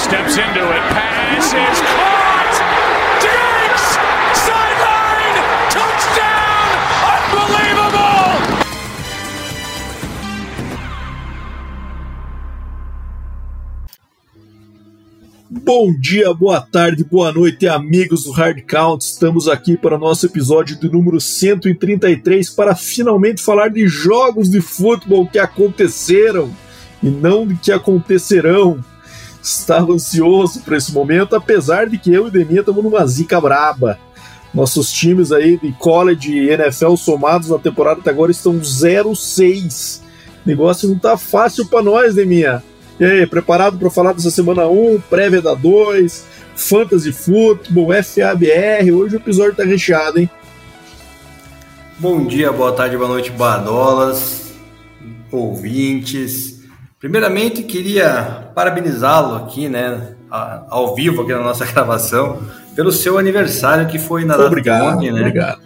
Steps into it. Pass is caught! Diggs! Sideline! Touchdown! Unbelievable! Bom dia, boa tarde, boa noite, amigos do Hard Count. Estamos aqui para o nosso episódio de número 133 para finalmente falar de jogos de futebol que aconteceram e não de que acontecerão. Estava ansioso para esse momento, apesar de que eu e Deminha estamos numa zica braba. Nossos times aí de college e NFL somados na temporada até agora estão 0-6. O negócio não tá fácil para nós, Deminha. E aí, preparado para falar dessa semana 1, prévia da 2, Fantasy Football, FABR? Hoje o episódio tá recheado, hein? Bom dia, boa tarde, boa noite, badolas, ouvintes. Primeiramente, queria parabenizá-lo aqui, né, ao vivo aqui na nossa gravação, pelo seu aniversário que foi na data Obrigado, ontem, né? obrigado.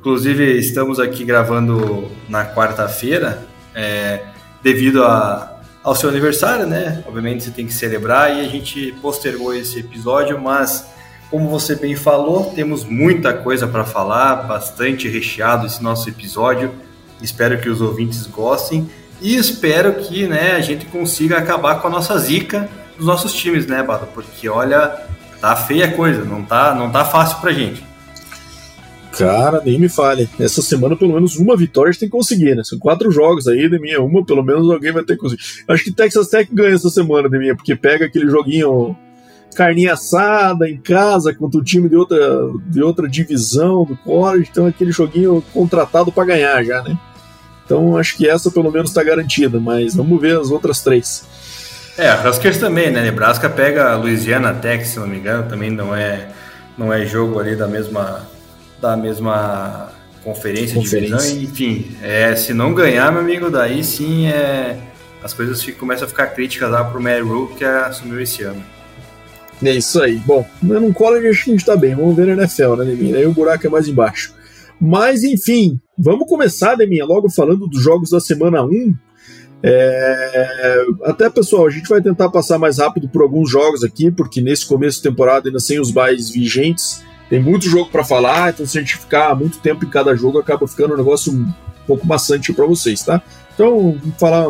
Inclusive, estamos aqui gravando na quarta-feira, é, devido a, ao seu aniversário, né? Obviamente você tem que celebrar e a gente postergou esse episódio, mas como você bem falou, temos muita coisa para falar, bastante recheado esse nosso episódio. Espero que os ouvintes gostem e espero que, né, a gente consiga acabar com a nossa zica dos nossos times, né, Bado? Porque olha, tá feia a coisa, não tá, não tá fácil pra gente. Cara, nem me fale. Essa semana, pelo menos uma vitória a gente tem que conseguir, né? São quatro jogos aí, Deminha. Uma, pelo menos, alguém vai ter que conseguir. Acho que Texas Tech ganha essa semana, Deminha, porque pega aquele joguinho carninha assada em casa contra um time de outra, de outra divisão do college. Então, aquele joguinho contratado para ganhar já, né? Então, acho que essa, pelo menos, está garantida. Mas vamos ver as outras três. É, a Huskers também, né? Nebraska pega a Louisiana Tech, se não me engano, também não é, não é jogo ali da mesma da mesma conferência, Conferência. divisão, enfim, é, se não ganhar, meu amigo, daí sim é, as coisas ficam, começam a ficar críticas lá pro Mary Rule que assumiu esse ano. É isso aí. Bom, no college acho que a gente tá bem. Vamos ver na NFL, né, Deminha? Aí o buraco é mais embaixo. Mas, enfim, vamos começar, Deminha, logo falando dos jogos da semana 1. É... Até, pessoal, a gente vai tentar passar mais rápido por alguns jogos aqui, porque nesse começo de temporada, ainda sem os buys vigentes, tem muito jogo para falar, então se a gente ficar muito tempo em cada jogo, acaba ficando um negócio um pouco maçante para vocês, tá? Então, vamos falar,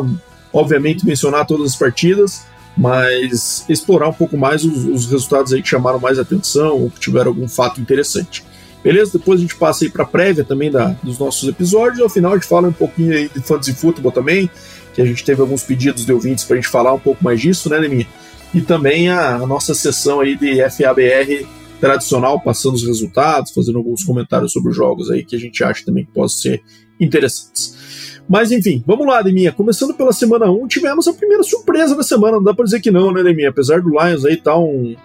obviamente, mencionar todas as partidas, mas explorar um pouco mais os, os resultados aí que chamaram mais atenção ou que tiveram algum fato interessante. Beleza? Depois a gente passa aí para prévia também da, dos nossos episódios. Ao final a gente fala um pouquinho aí de fantasy futebol também, que a gente teve alguns pedidos de ouvintes para a gente falar um pouco mais disso, né, Leminha? E também a, a nossa sessão aí de FABR tradicional, passando os resultados, fazendo alguns comentários sobre os jogos aí que a gente acha também que possam ser interessantes. Mas enfim, vamos lá, Deminha. Começando pela semana 1, tivemos a primeira surpresa da semana, não dá pra dizer que não, né, Deminha? Apesar do Lions aí tá, um,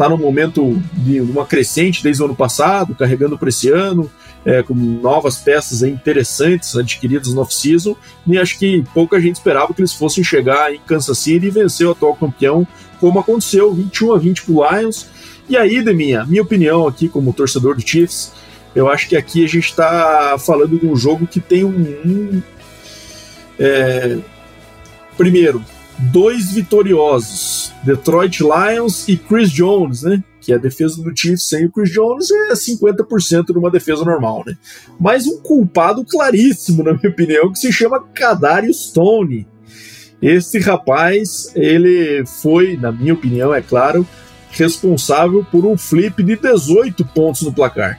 tá num momento de uma crescente desde o ano passado, carregando para esse ano, é, com novas peças interessantes adquiridas no off-season, e acho que pouca gente esperava que eles fossem chegar em Kansas City e vencer o atual campeão, como aconteceu, 21 a 20 pro Lions. E aí, Deminha, minha opinião aqui como torcedor do Chiefs, eu acho que aqui a gente está falando de um jogo que tem um. um é, primeiro, dois vitoriosos: Detroit Lions e Chris Jones, né? Que a defesa do Chiefs sem o Chris Jones é 50% de uma defesa normal, né? Mas um culpado claríssimo, na minha opinião, que se chama Kadarius Stone. Esse rapaz, ele foi, na minha opinião, é claro, responsável por um flip de 18 pontos no placar.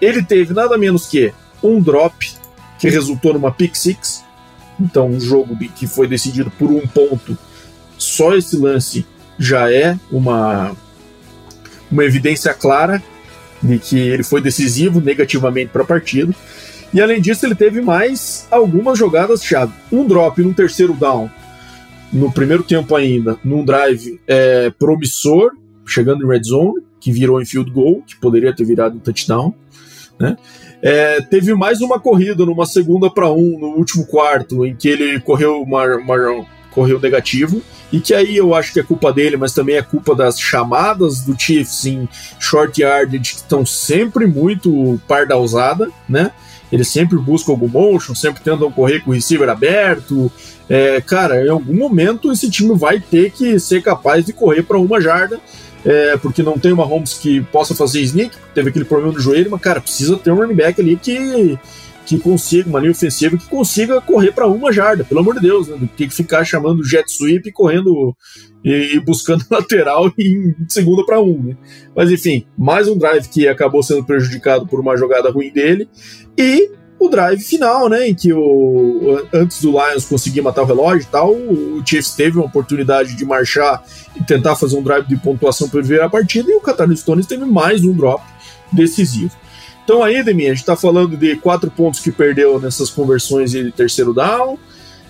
Ele teve nada menos que um drop que resultou numa pick six. Então, um jogo que foi decidido por um ponto, só esse lance já é uma, uma evidência clara de que ele foi decisivo negativamente para a partida. E além disso, ele teve mais algumas jogadas-chave. Um drop no terceiro down, no primeiro tempo ainda, num drive é, promissor, chegando em red zone, que virou em field goal, que poderia ter virado um touchdown. Né? É, teve mais uma corrida numa segunda para um no último quarto, em que ele correu uma, correu negativo, e que aí eu acho que é culpa dele, mas também é culpa das chamadas do Chiefs em short yardage, que estão sempre muito pardalzada, né? Eles sempre buscam algum motion, sempre tentam correr com o receiver aberto. É, cara, em algum momento esse time vai ter que ser capaz de correr para uma jarda é, porque não tem uma Holmes que possa fazer sneak, teve aquele problema no joelho, mas, cara, precisa ter um running back ali que, que consiga, uma linha ofensiva que consiga correr para uma jarda, pelo amor de Deus, né? Tem que ficar chamando jet sweep correndo e, e buscando lateral em segunda para um, né? Mas enfim, mais um drive que acabou sendo prejudicado por uma jogada ruim dele e o drive final, né, em que o, antes do Lions conseguir matar o relógio e tal, o Chiefs teve uma oportunidade de marchar e tentar fazer um drive de pontuação para virar a partida, e o Qatar Stones teve mais um drop decisivo. Então aí, Demi, a gente está falando de quatro pontos que perdeu nessas conversões de terceiro down,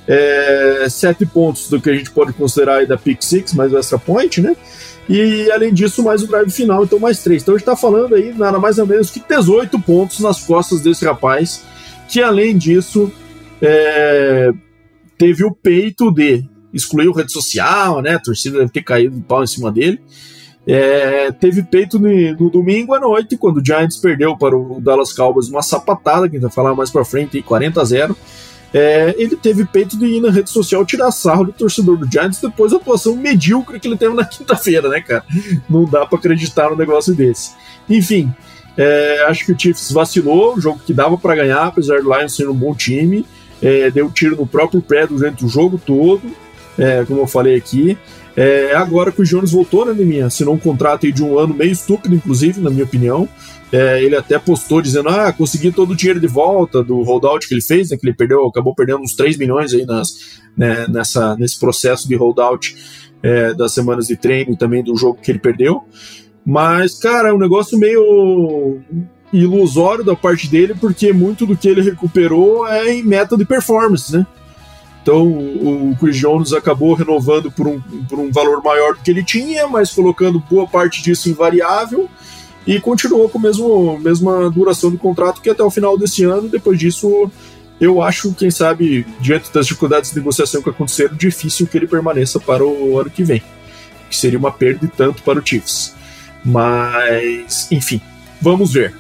é, sete pontos do que a gente pode considerar da pick six, mais o extra point, né? E além disso, mais o drive final, então mais três. Então a gente está falando aí nada mais ou menos que 18 pontos nas costas desse rapaz que além disso é, teve o peito de excluir o rede social, né? A torcida deve ter caído de pau em cima dele. É, teve peito no, no, domingo à noite, quando o Giants perdeu para o Dallas Cowboys uma sapatada, que a gente vai falar mais para frente, 40 a 0. É, ele teve peito de ir na rede social tirar sarro do torcedor do Giants depois da atuação medíocre que ele teve na quinta-feira, né, cara? Não dá para acreditar num negócio desse. Enfim, é, acho que o Chiefs vacilou, um jogo que dava para ganhar, apesar do Lions ser um bom time. É, deu tiro no próprio pé durante o jogo todo, é, como eu falei aqui. É, agora que o Jones voltou, né, Neminha? Assinou um contrato de um ano meio estúpido, inclusive, na minha opinião. É, ele até postou dizendo: Ah, consegui todo o dinheiro de volta do holdout que ele fez, né, que ele perdeu, acabou perdendo uns 3 milhões aí nas, né, nessa, nesse processo de holdout é, das semanas de treino e também do jogo que ele perdeu. Mas, cara, é um negócio meio ilusório da parte dele, porque muito do que ele recuperou é em meta de performance, né? Então o Chris Jones acabou renovando por um, por um valor maior do que ele tinha, mas colocando boa parte disso em variável e continuou com a mesmo, mesma duração do contrato que até o final desse ano. Depois disso, eu acho, quem sabe, diante das dificuldades de negociação que aconteceram, difícil que ele permaneça para o ano que vem, que seria uma perda tanto para o Chiefs. Mas, enfim, vamos ver.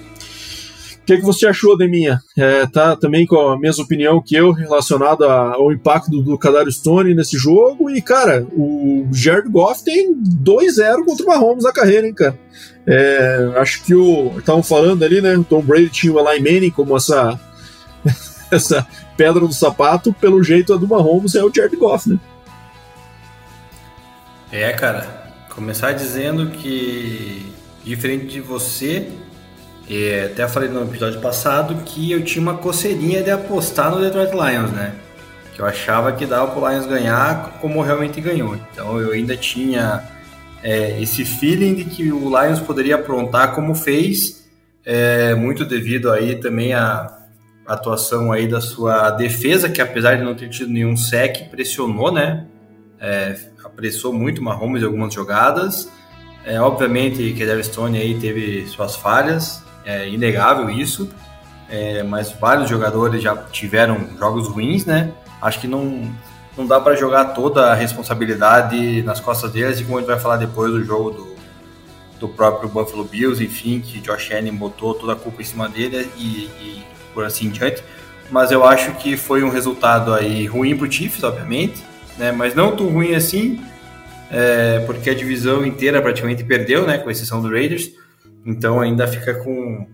O que, que você achou, Deminha? É, tá também com a mesma opinião que eu relacionado ao impacto do, do Kadar Stone nesse jogo. E, cara, o Jared Goff tem 2-0 contra o Mahomes na carreira, hein, cara? É, acho que o. Estavam falando ali, né? O Tom Brady tinha o Eli Manning como essa, essa pedra no sapato. Pelo jeito, a do Mahomes é o Jared Goff, né? É, cara. Começar dizendo que, diferente de você, é, até falei no episódio passado que eu tinha uma coceirinha de apostar no Detroit Lions, né? Que eu achava que dava pro Lions ganhar como realmente ganhou. Então eu ainda tinha é, esse feeling de que o Lions poderia aprontar como fez, é, muito devido aí também à atuação aí da sua defesa, que apesar de não ter tido nenhum sec, pressionou, né? É, apressou muito o Mahomes em algumas jogadas. É, obviamente que a Stone aí teve suas falhas, é inegável isso, é, mas vários jogadores já tiveram jogos ruins, né? Acho que não, não dá para jogar toda a responsabilidade nas costas deles, e como a gente vai falar depois do jogo do, do próprio Buffalo Bills, enfim, que Josh Allen botou toda a culpa em cima dele e, e por assim diante. Mas eu acho que foi um resultado aí ruim para o Chiefs, obviamente, né? Mas não tão ruim assim, é, porque a divisão inteira praticamente perdeu, né? Com exceção do Raiders. Então ainda fica com,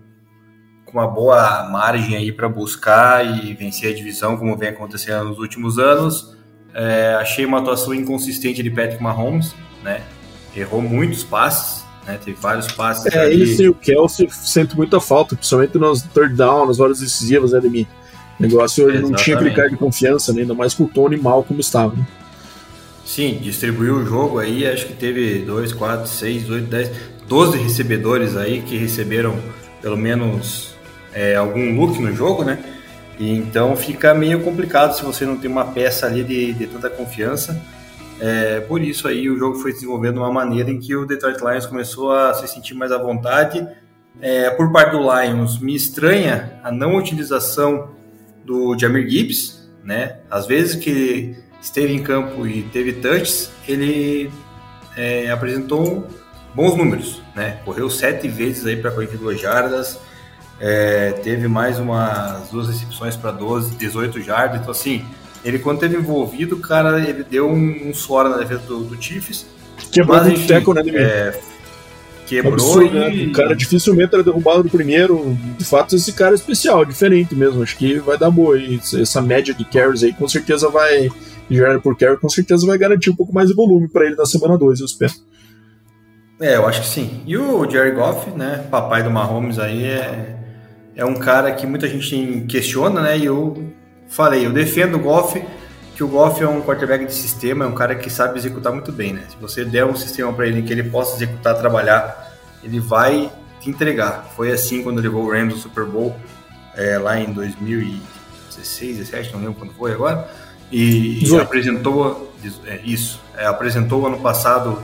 com uma boa margem aí para buscar e vencer a divisão, como vem acontecendo nos últimos anos. É, achei uma atuação inconsistente de Patrick Mahomes, né? Errou muitos passes, né? Teve vários passes. É, ali. isso e o Kelsey sente muita falta, principalmente nos third down, nas horas decisivas, né, de mim. O negócio ele não tinha aquele cara de confiança, né? ainda mais com o Tony mal como estava. Né? Sim, distribuiu o jogo aí, acho que teve 2, 4, 6, 8, 10, 12 recebedores aí que receberam pelo menos é, algum look no jogo, né? E então fica meio complicado se você não tem uma peça ali de, de tanta confiança. É, por isso aí o jogo foi desenvolvendo de uma maneira em que o Detroit Lions começou a se sentir mais à vontade. É, por parte do Lions, me estranha a não utilização do Jamir Gibbs, né? Às vezes que esteve em campo e teve touches, ele é, apresentou bons números, né? Correu sete vezes aí para 42 jardas, é, teve mais umas duas recepções para 12, 18 jardas, então assim, ele quando teve envolvido, cara, ele deu um, um suor na defesa do, do Chiefs. Quebrou mas, enfim, teco, né, é, Quebrou Absurdo, e... né? O cara dificilmente era derrubado no primeiro. De fato, esse cara é especial, diferente mesmo. Acho que vai dar boa. E essa média de carries aí com certeza vai. Gerar por carry, com certeza vai garantir um pouco mais de volume para ele na semana 2, eu espero. É, eu acho que sim. E o Jerry Goff, né? Papai do Mahomes aí é, é um cara que muita gente questiona, né? E eu falei, eu defendo o Goff, que o Goff é um quarterback de sistema, é um cara que sabe executar muito bem, né? Se você der um sistema para ele que ele possa executar, trabalhar, ele vai te entregar. Foi assim quando levou o Rams ao Super Bowl é, lá em 2016, 17, não lembro quando foi agora, e, e apresentou é, isso, é, apresentou ano passado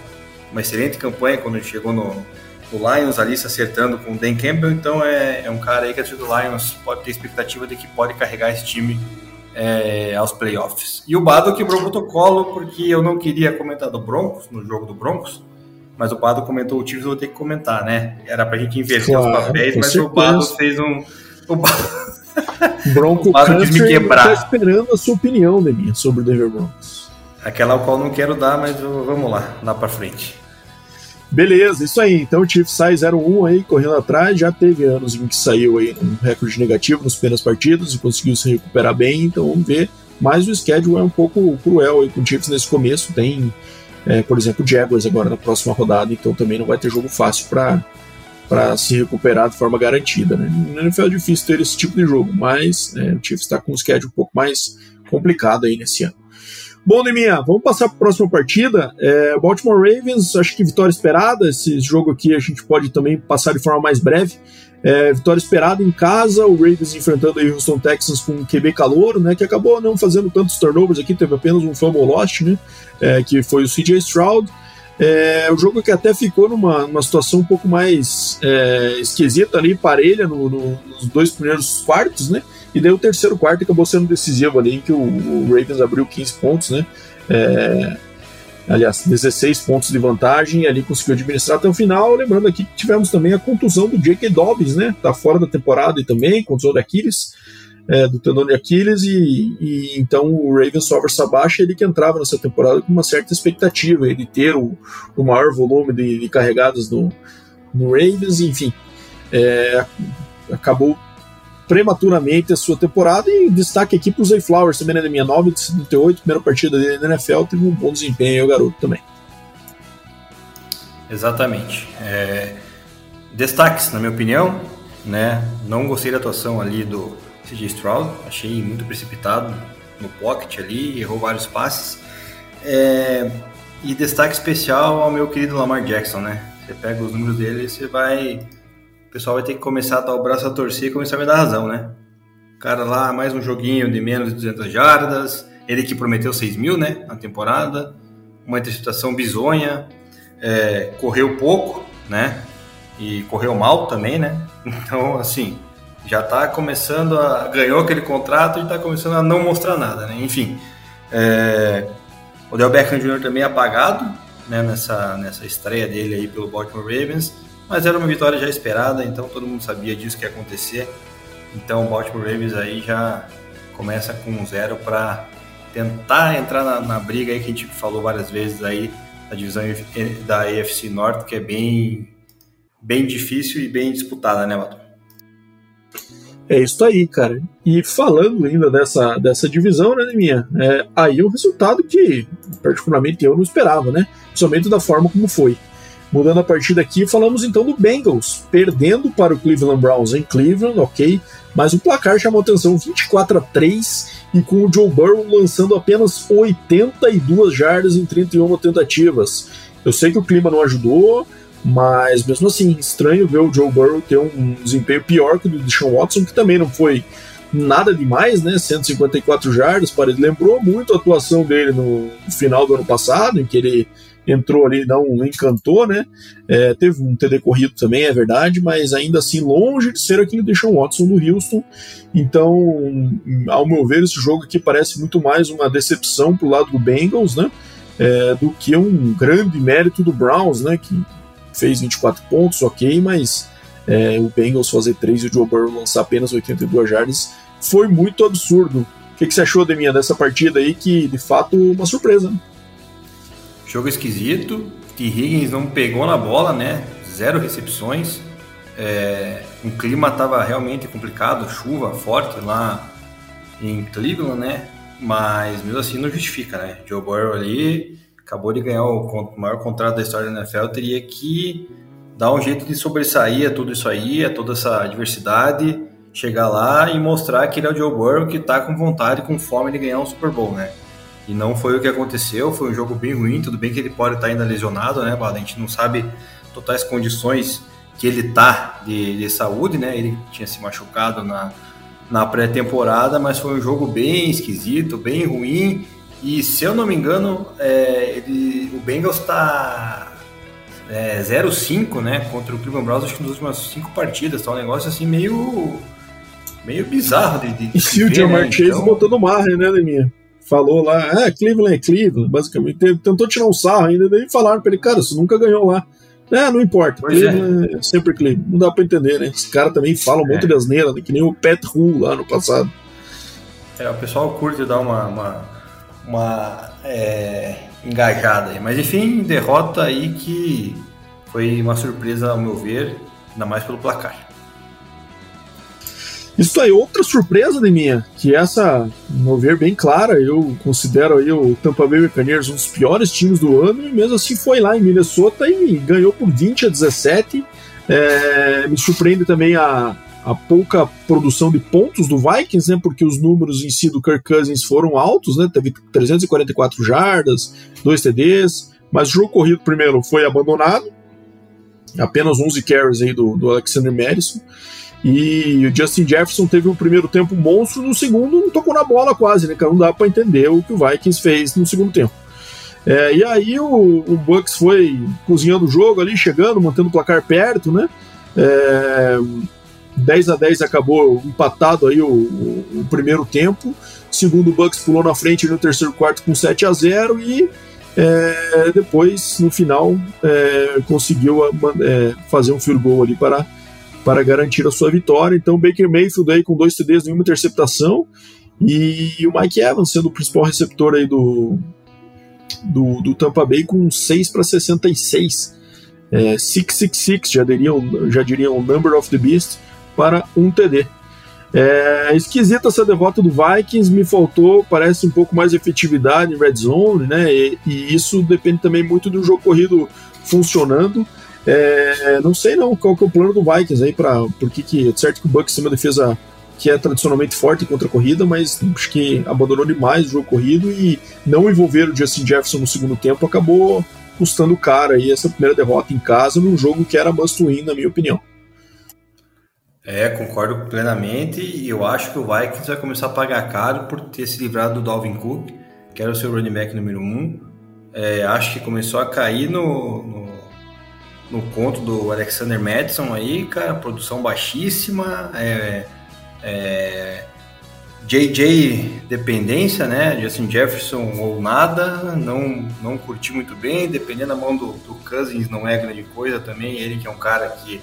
uma excelente campanha quando ele chegou no, Lions ali se acertando com o Dan Campbell, então é, é um cara aí que a do Lions pode ter expectativa de que pode carregar esse time é, aos playoffs. E o Bado quebrou o protocolo porque eu não queria comentar do Broncos, no jogo do Broncos, mas o Bado comentou o Chiefs, eu vou ter que comentar, né? Era pra gente inverter claro, os papéis, mas certeza. o Bado fez um... O Bado... Bronco o Bado quis me quebrar. Tá esperando a sua opinião, Deminha, sobre o Denver Broncos. Aquela ao qual não quero dar, mas vamos lá, lá pra frente. Beleza, isso aí. Então o Chiefs sai 0-1 aí, correndo atrás. Já teve anos em que saiu aí um recorde negativo nos primeiras partidas e conseguiu se recuperar bem. Então vamos ver. Mas o schedule é um pouco cruel aí com o Chiefs nesse começo. Tem, é, por exemplo, o Jaguars agora na próxima rodada. Então também não vai ter jogo fácil para se recuperar de forma garantida. Né? No NFL é difícil ter esse tipo de jogo, mas é, o Chiefs está com um schedule um pouco mais complicado aí nesse ano. Bom, Neminha, vamos passar para a próxima partida. É, Baltimore Ravens, acho que vitória esperada. Esse jogo aqui a gente pode também passar de forma mais breve. É, vitória esperada em casa, o Ravens enfrentando o Houston Texans com um QB calouro, né, que acabou não fazendo tantos turnovers aqui, teve apenas um fumble lost, né, é, que foi o CJ Stroud. É, o jogo que até ficou numa, numa situação um pouco mais é, esquisita ali, parelha no, no, nos dois primeiros quartos, né? E daí o terceiro quarto acabou sendo decisivo ali, em que o, o Ravens abriu 15 pontos, né? É, aliás, 16 pontos de vantagem ali conseguiu administrar até o final. Lembrando aqui que tivemos também a contusão do J.K. Dobbins, né? Tá fora da temporada e também, contusão de Aquiles, é, do tendão de Aquiles, e, e, então o Ravens sofre essa baixa, ele que entrava nessa temporada com uma certa expectativa de ter o, o maior volume de, de carregadas no, no Ravens, enfim. É, acabou prematuramente a sua temporada e destaque aqui para o Zay Flowers também, né, da minha 9 de 78, primeira partida dele na NFL, teve um bom desempenho aí, o garoto também. Exatamente. É, destaques, na minha opinião, né, não gostei da atuação ali do CJ Stroud, achei muito precipitado no pocket ali, errou vários passes. É, e destaque especial ao meu querido Lamar Jackson, né? Você pega os números dele e você vai pessoal vai ter que começar a dar o braço a torcer e começar a me dar razão, né? O cara lá, mais um joguinho de menos de 200 jardas, ele que prometeu 6 mil, né, na temporada, uma interceptação bizonha, é, correu pouco, né, e correu mal também, né, então, assim, já tá começando a... ganhou aquele contrato e tá começando a não mostrar nada, né, enfim. É, o Del Beckham Jr. também apagado, né, nessa, nessa estreia dele aí pelo Baltimore Ravens, mas era uma vitória já esperada, então todo mundo sabia disso que ia acontecer. Então o Baltimore Ravens aí já começa com um zero para tentar entrar na, na, briga aí que a gente falou várias vezes aí da divisão da AFC Norte, que é bem, bem difícil e bem disputada, né, Mato? É isso aí, cara. E falando ainda dessa, dessa divisão, né, minha? É, aí é um resultado que, particularmente, eu não esperava, né? Principalmente da forma como foi. Mudando a partida aqui, falamos então do Bengals, perdendo para o Cleveland Browns em Cleveland, ok, mas o placar chamou atenção 24 a 3 e com o Joe Burrow lançando apenas 82 jardas em 31 tentativas. Eu sei que o clima não ajudou, mas mesmo assim, estranho ver o Joe Burrow ter um desempenho pior que o do Deshaun Watson, que também não foi nada demais, né? 154 jardas, parece lembrou muito a atuação dele no final do ano passado, em que ele entrou ali, não encantou, né? É, teve um TD corrido também, é verdade, mas ainda assim longe de ser aquele Deshaun Watson do Houston. Então, ao meu ver, esse jogo aqui parece muito mais uma decepção pro lado do Bengals, né? É, do que um grande mérito do Browns, né? Que fez 24 pontos, ok, mas é, o Bengals fazer 3 e o Joe Burrow lançar apenas 82 jardas foi muito absurdo. O que, que você achou, Deminha, dessa partida aí, que de fato uma surpresa? Né? Jogo esquisito. T. Higgins não pegou na bola, né? Zero recepções. É, o clima estava realmente complicado, chuva forte lá em Cleveland, né? Mas mesmo assim não justifica, né? Joe Burrow ali acabou de ganhar o maior contrato da história da NFL, teria que dar um jeito de sobressair a tudo isso aí, a toda essa diversidade, chegar lá e mostrar que ele é o Joe Burrow que está com vontade, com fome de ganhar um Super Bowl, né? E não foi o que aconteceu, foi um jogo bem ruim, tudo bem que ele pode estar ainda lesionado, né, Bada? A gente não sabe totais condições que ele tá de, de saúde, né? Ele tinha se machucado na, na pré-temporada, mas foi um jogo bem esquisito, bem ruim. E se eu não me engano, é, ele, o Bengals está é, 0-5, né? Contra o Cleveland Browns, acho que nas últimas cinco partidas, tá um negócio assim meio meio bizarro de, de, de E o Jamar né? Chase então... botando marra, né, Leminha? Falou lá, ah, Cleveland é Cleveland, basicamente. Tentou tirar um sarro ainda, daí falaram pra ele, cara, você nunca ganhou lá. É, não importa, pois Cleveland é. é sempre Cleveland. Não dá pra entender, né? Esse cara também fala um é. monte de asneira, né? que nem o Pat Hu lá no passado. É, o pessoal curte dar uma, uma, uma é, engajada aí. Mas enfim, derrota aí que foi uma surpresa ao meu ver, ainda mais pelo placar. Isso aí, outra surpresa de minha, que essa, no ver, bem clara, eu considero aí o Tampa Bay Buccaneers um dos piores times do ano, e mesmo assim foi lá em Minnesota e ganhou por 20 a 17. É, me surpreende também a, a pouca produção de pontos do Vikings, né, porque os números em si do Kirk Cousins foram altos, né, teve 344 jardas, 2 TDs, mas o jogo corrido primeiro foi abandonado, apenas 11 carries aí do, do Alexander Madison, e o Justin Jefferson teve um primeiro tempo monstro, no segundo não tocou na bola quase, né? Cara, não dá para entender o que o Vikings fez no segundo tempo. É, e aí o, o, Bucks foi cozinhando o jogo ali, chegando, mantendo o placar perto, né? É, 10 a 10 acabou empatado aí o, o, o, primeiro tempo. Segundo o Bucks pulou na frente no terceiro quarto com 7 a 0 e é, depois no final é, conseguiu é, fazer um field goal ali para para garantir a sua vitória. Então, Baker Mayfield aí com dois TDs e uma interceptação e o Mike Evans sendo o principal receptor aí do, do, do Tampa Bay com 6 para 66. É, 666, já diriam, já diriam Number of the Beast, para um TD. É, esquisita essa derrota do Vikings, me faltou, parece um pouco mais efetividade em red zone, né? E, e isso depende também muito do jogo corrido funcionando. É, não sei não qual que é o plano do Vikings aí para porque que é certo que o Bucks tem uma defesa que é tradicionalmente forte contra a corrida, mas acho que abandonou demais o jogo corrido e não envolver o Justin Jefferson no segundo tempo acabou custando caro aí essa primeira derrota em casa num jogo que era must win, na minha opinião. É, concordo plenamente e eu acho que o Vikings vai começar a pagar caro por ter se livrado do Dalvin Cook, que era o seu running back número um. É, acho que começou a cair no, no no conto do Alexander Madison aí, cara, produção baixíssima, é, é, JJ dependência, né? Justin Jefferson ou nada, não, não curti muito bem, dependendo da mão do, do Cousins não é grande coisa também, ele que é um cara que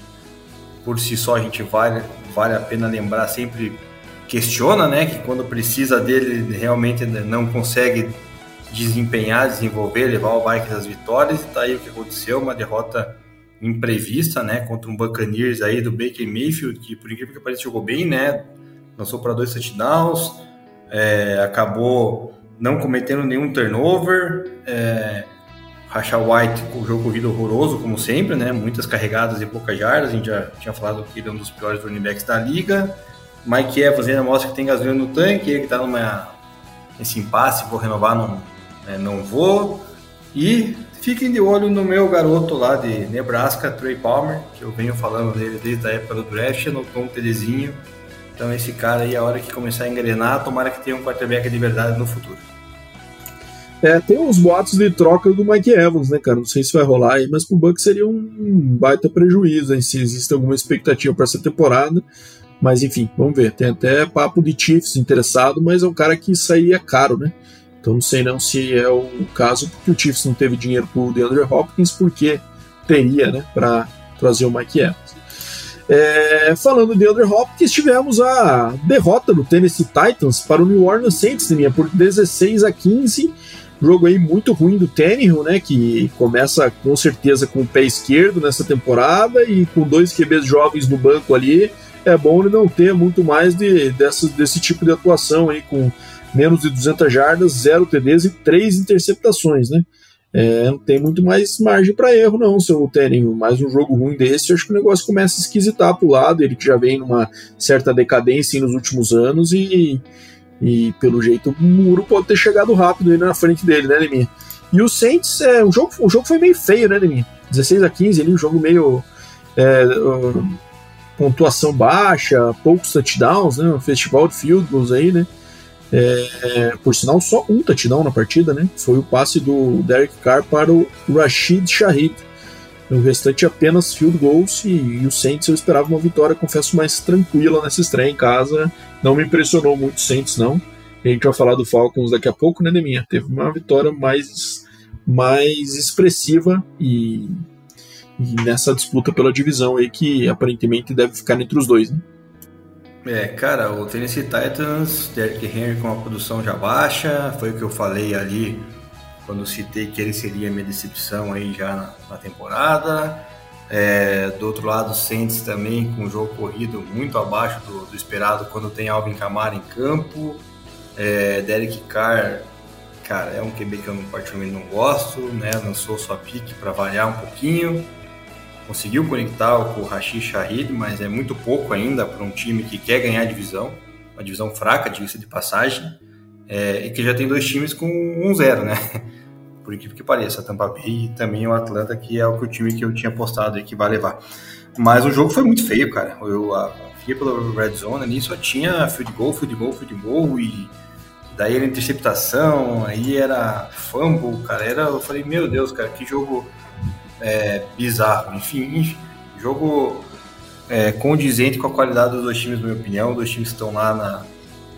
por si só a gente vale, vale a pena lembrar sempre questiona, né, que quando precisa dele realmente não consegue desempenhar, desenvolver, levar o Vikings às vitórias, e tá aí o que aconteceu, uma derrota imprevista, né, contra um Buccaneers aí do Baker Mayfield, que por incrível que pareça jogou bem, né, lançou para dois touchdowns, é, acabou não cometendo nenhum turnover, é, White com o jogo corrido horroroso, como sempre, né, muitas carregadas e poucas jardas, a gente já tinha falado que ele é um dos piores running backs da liga, Mike Evans ainda mostra que tem gasolina no tanque, ele está numa esse impasse, vou renovar, não, né, não vou, e Fiquem de olho no meu garoto lá de Nebraska, Trey Palmer, que eu venho falando dele desde a época do draft, anotou um TDzinho Então esse cara aí, a hora que começar a engrenar, tomara que tenha um quarterback de verdade no futuro. É, tem uns boatos de troca do Mike Evans, né, cara? Não sei se vai rolar aí, mas pro Bucks seria um baita prejuízo, hein, se existe alguma expectativa para essa temporada. Mas enfim, vamos ver. Tem até papo de Chiefs interessado, mas é um cara que saía caro, né? Então não sei não se é o caso, porque o Chiefs não teve dinheiro pro DeAndre Hopkins, porque teria, né, para trazer o Mike Evans. É, falando de Andrew Hopkins, tivemos a derrota do Tennessee Titans para o New Orleans Saints, né, por 16 a 15. Jogo aí muito ruim do Tannehill, né? Que começa com certeza com o pé esquerdo nessa temporada e com dois QBs jovens no banco ali. É bom ele não ter muito mais de, dessa, desse tipo de atuação aí, com menos de 200 jardas, zero TDs e três interceptações, né? É, não tem muito mais margem para erro, não, seu Tannehill. Mais um jogo ruim desse, acho que o negócio começa a esquisitar pro lado. Ele que já vem numa certa decadência nos últimos anos e e pelo jeito o muro pode ter chegado rápido aí na frente dele, né, Leminha? E o Saints, é, o, jogo, o jogo foi meio feio, né, Leminha? 16 a 15 ali, um jogo meio. É, pontuação baixa, poucos touchdowns, né? Um festival de field goals aí, né? É, por sinal, só um touchdown na partida, né? Foi o passe do Derek Carr para o Rashid Shahid. O restante apenas field goals e, e o Saints eu esperava uma vitória, confesso, mais tranquila nessa estreia em casa. Não me impressionou muito o Saints, não. A gente vai falar do Falcons daqui a pouco, né, Neminha? Teve uma vitória mais, mais expressiva e, e nessa disputa pela divisão aí que aparentemente deve ficar entre os dois, né? É, cara, o Tennessee Titans, Derrick Henry com a produção já baixa, foi o que eu falei ali quando citei que ele seria minha decepção aí já na, na temporada. É, do outro lado, Saints também com o jogo corrido muito abaixo do, do esperado quando tem Alvin Kamara em campo. É, Derek Carr, cara, é um QB que eu particularmente não gosto, né? Lançou sua pique para variar um pouquinho. Conseguiu conectar com o Rashid Shahid, mas é muito pouco ainda para um time que quer ganhar a divisão. Uma divisão fraca, diga-se de passagem. É, e que já tem dois times com 1-0, né? Por incrível que pareça, Tampa Bay e também o Atlanta, que é o, que o time que eu tinha apostado e que vai levar. Mas o jogo foi muito feio, cara. Eu a, via pela Red Zone ali, só tinha field goal, field goal, field goal e daí era interceptação, aí era fumble, cara. Era, eu falei, meu Deus, cara, que jogo é, bizarro. Enfim, jogo é, condizente com a qualidade dos dois times, na minha opinião. Os dois times estão lá na,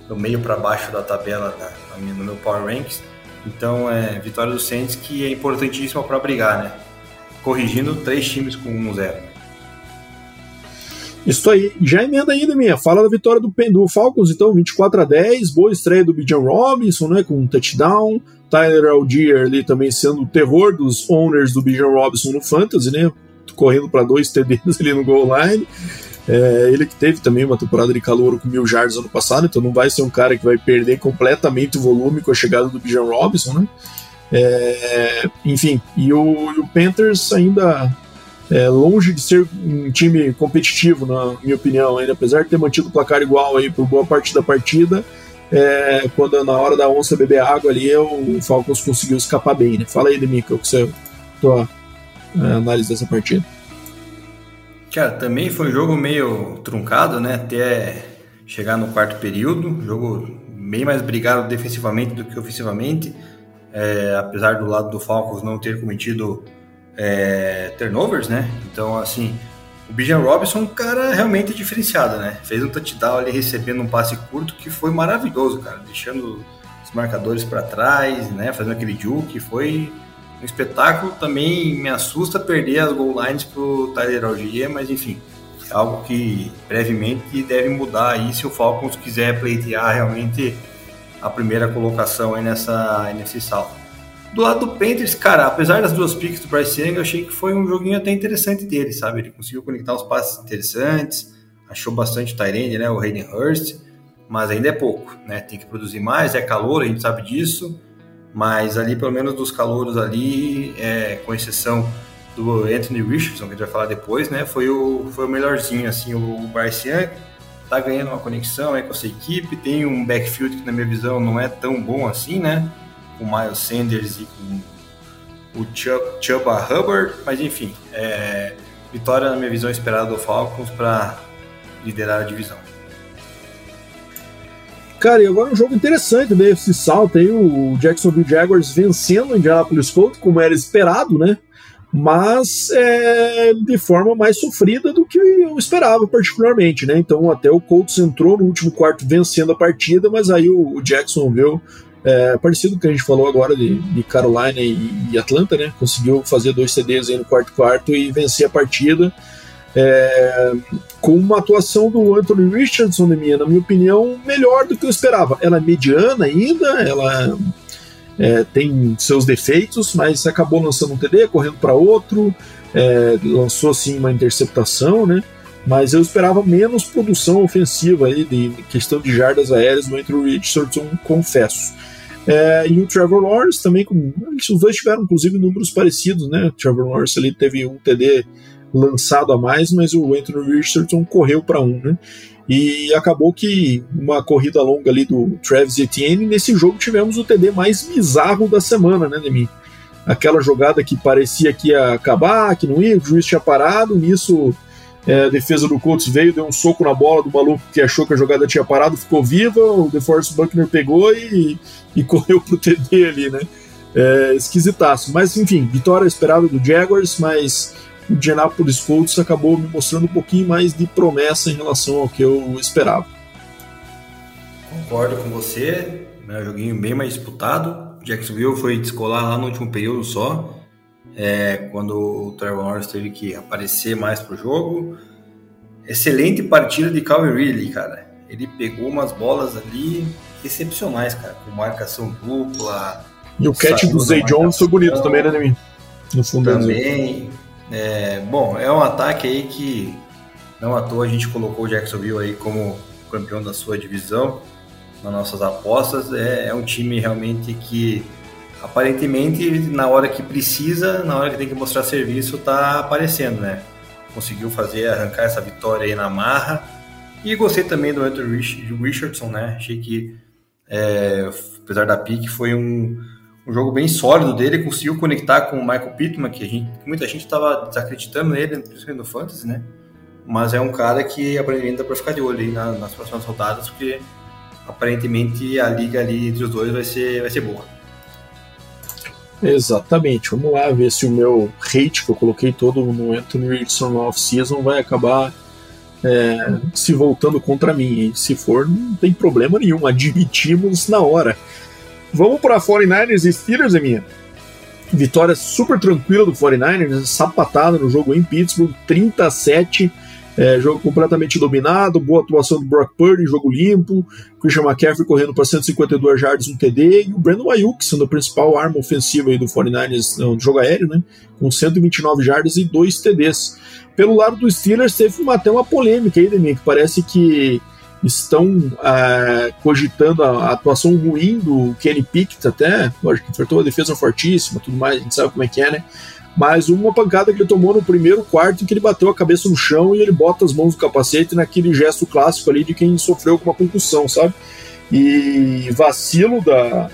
do meio para baixo da tabela da, no meu Power Ranks. Então, é vitória do Saints que é importantíssima para brigar, né? Corrigindo três times com 1-0. Isso aí. Já emenda ainda, minha. Fala da vitória do, do Falcons, então, 24 a 10. Boa estreia do Bijan Robinson, né? Com um touchdown. Tyler Algier ali também sendo o terror dos owners do Bijan Robinson no Fantasy, né? Correndo para dois TDs ali no goal line. É, ele que teve também uma temporada de calor com mil jardas ano passado, então não vai ser um cara que vai perder completamente o volume com a chegada do Bijan Robinson, né? É, enfim, e o, e o, Panthers ainda é longe de ser um time competitivo, na minha opinião, ainda apesar de ter mantido o placar igual aí por boa parte da partida. É, quando na hora da onça beber água ali, o Falcons conseguiu escapar bem, né? Fala aí, Demico, que você tua é, análise dessa partida. Cara, também foi um jogo meio truncado, né? Até chegar no quarto período. Jogo bem mais brigado defensivamente do que ofensivamente. É, apesar do lado do Falcons não ter cometido é, turnovers, né? Então, assim, o Bijan Robinson, um cara realmente diferenciado, né? Fez um touchdown ali recebendo um passe curto que foi maravilhoso, cara. Deixando os marcadores para trás, né? Fazendo aquele juke, foi um espetáculo. Também me assusta perder as goal lines pro Tyler Algier, mas enfim, é algo que brevemente deve mudar aí se o Falcons quiser pleitear realmente a primeira colocação aí nessa, nesse salto. Do lado do Panthers, cara, apesar das duas picks do Bryce Young, eu achei que foi um joguinho até interessante dele, sabe? Ele conseguiu conectar uns passes interessantes, achou bastante Tyrande, né? O Hayden Hurst, mas ainda é pouco, né? Tem que produzir mais, é calor, a gente sabe disso mas ali, pelo menos dos calouros ali, é, com exceção do Anthony Richardson, que a gente vai falar depois, né, foi o, foi o melhorzinho, assim, o Bryce Young tá ganhando uma conexão aí com essa equipe, tem um backfield que na minha visão não é tão bom assim, né, com o Miles Sanders e com o Chuba Hubbard, mas enfim, é, vitória na minha visão esperada do Falcons para liderar a divisão. cara, e agora um jogo interessante, né? Esse salto aí, o Jacksonville Jaguars vencendo o Indianapolis Colts, como era esperado, né? Mas é, de forma mais sofrida do que eu esperava, particularmente, né? Então, até o Colts entrou no último quarto vencendo a partida, mas aí o Jacksonville é, parecido com o que a gente falou agora de, de Carolina e, e, Atlanta, né? Conseguiu fazer dois CDs aí no quarto quarto e vencer a partida. É, com uma atuação do Anthony Richardson, na minha, na minha opinião, melhor do que eu esperava. Ela é mediana ainda, ela é, tem seus defeitos, mas acabou lançando um TD, correndo para outro, é, lançou sim uma interceptação, né? Mas eu esperava menos produção ofensiva aí, de questão de jardas aéreas no Anthony Richardson, confesso. É, e o Trevor Lawrence também, com, os dois tiveram inclusive números parecidos, né? O Trevor Lawrence ali teve um TD lançado a mais, mas o Anthony Richardson correu para um, né? E acabou que uma corrida longa ali do Travis Etienne, nesse jogo tivemos o TD mais bizarro da semana, né, Demi? Aquela jogada que parecia que ia acabar, que não ia, o juiz tinha parado, nisso é, a defesa do Colts veio, deu um soco na bola do maluco que achou que a jogada tinha parado, ficou viva. O DeForest Buckner pegou e, e correu pro TD ali, né? É, esquisitaço. Mas enfim, vitória esperada do Jaguars, mas o Indianapolis Colts acabou me mostrando um pouquinho mais de promessa em relação ao que eu esperava. Concordo com você, é um joguinho bem mais disputado. Jacksonville foi descolar lá no último período só é, quando o Trevor Lawrence teve que aparecer mais pro jogo. Excelente partida de Calvin Ridley, cara. Ele pegou umas bolas ali excepcionais, cara, com marcação dupla. E o catch do Zay Jones foi bonito também, né, Nemi? No fundo também. É, bom, é um ataque aí que não à toa a gente colocou o Jacksonville aí como campeão da sua divisão nas nossas apostas. É, é um time realmente que aparentemente, na hora que precisa, na hora que tem que mostrar serviço, tá aparecendo, né? Conseguiu fazer, arrancar essa vitória aí na marra. E gostei também do Anthony Richardson, né? Achei que, é, apesar da pique, foi um, um jogo bem sólido dele. Conseguiu conectar com o Michael Pittman, que, gente, muita gente estava desacreditando nele, principalmente no Fantasy, né? Mas é um cara que aparentemente dá para ficar de olho aí nas, nas próximas rodadas, porque aparentemente a liga ali entre os dois vai ser, vai ser boa. Exatamente. Vamos lá ver se o meu hate que eu coloquei todo no Anthony Richardson no off-season vai acabar é, se voltando contra mim. E se for, não tem problema nenhum. Admitimos na hora. Vamos para 49ers e Steelers, minha. Vitória super tranquila do 49ers, sapatada no jogo em Pittsburgh, 37 é, jogo completamente dominado, boa atuação do Brock Purdy, jogo limpo, Christian McCaffrey correndo para 152 jardas no TD, e o Brandon Ayuk sendo a principal arma ofensiva aí do 49ers no jogo aéreo, né, com 129 jardas e 2 TDs. Pelo lado dos Steelers teve uma, até uma polêmica aí, Demi, que parece que estão é, cogitando a, a, atuação ruim do Kenny Pickett até, lógico que enfrentou uma defesa fortíssima, tudo mais, a gente sabe como é que é, né, mas uma pancada que ele tomou no primeiro quarto em que ele bateu a cabeça no chão e ele bota as mãos no capacete naquele gesto clássico ali de quem sofreu com uma concussão, sabe? E vacilo da.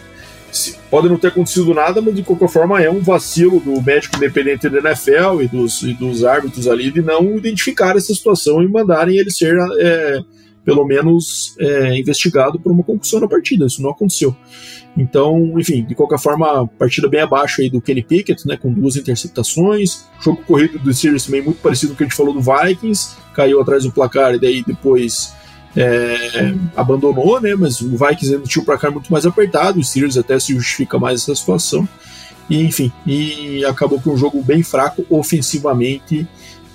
Pode não ter acontecido nada, mas de qualquer forma é um vacilo do médico independente da NFL e dos, e dos árbitros ali de não identificar essa situação e mandarem ele ser é, pelo menos é, investigado por uma concussão na partida. Isso não aconteceu. Então, enfim, de qualquer forma, partida bem abaixo aí do Kenny Pickett, né, com duas interceptações. Jogo corrido do Steelers também muito parecido com o que a gente falou do Vikings, caiu atrás do placar e daí depois é, abandonou, né, mas o Vikings ainda tinha o placar muito mais apertado, o Steelers até se justifica mais essa situação. E, enfim, e acabou com um jogo bem fraco ofensivamente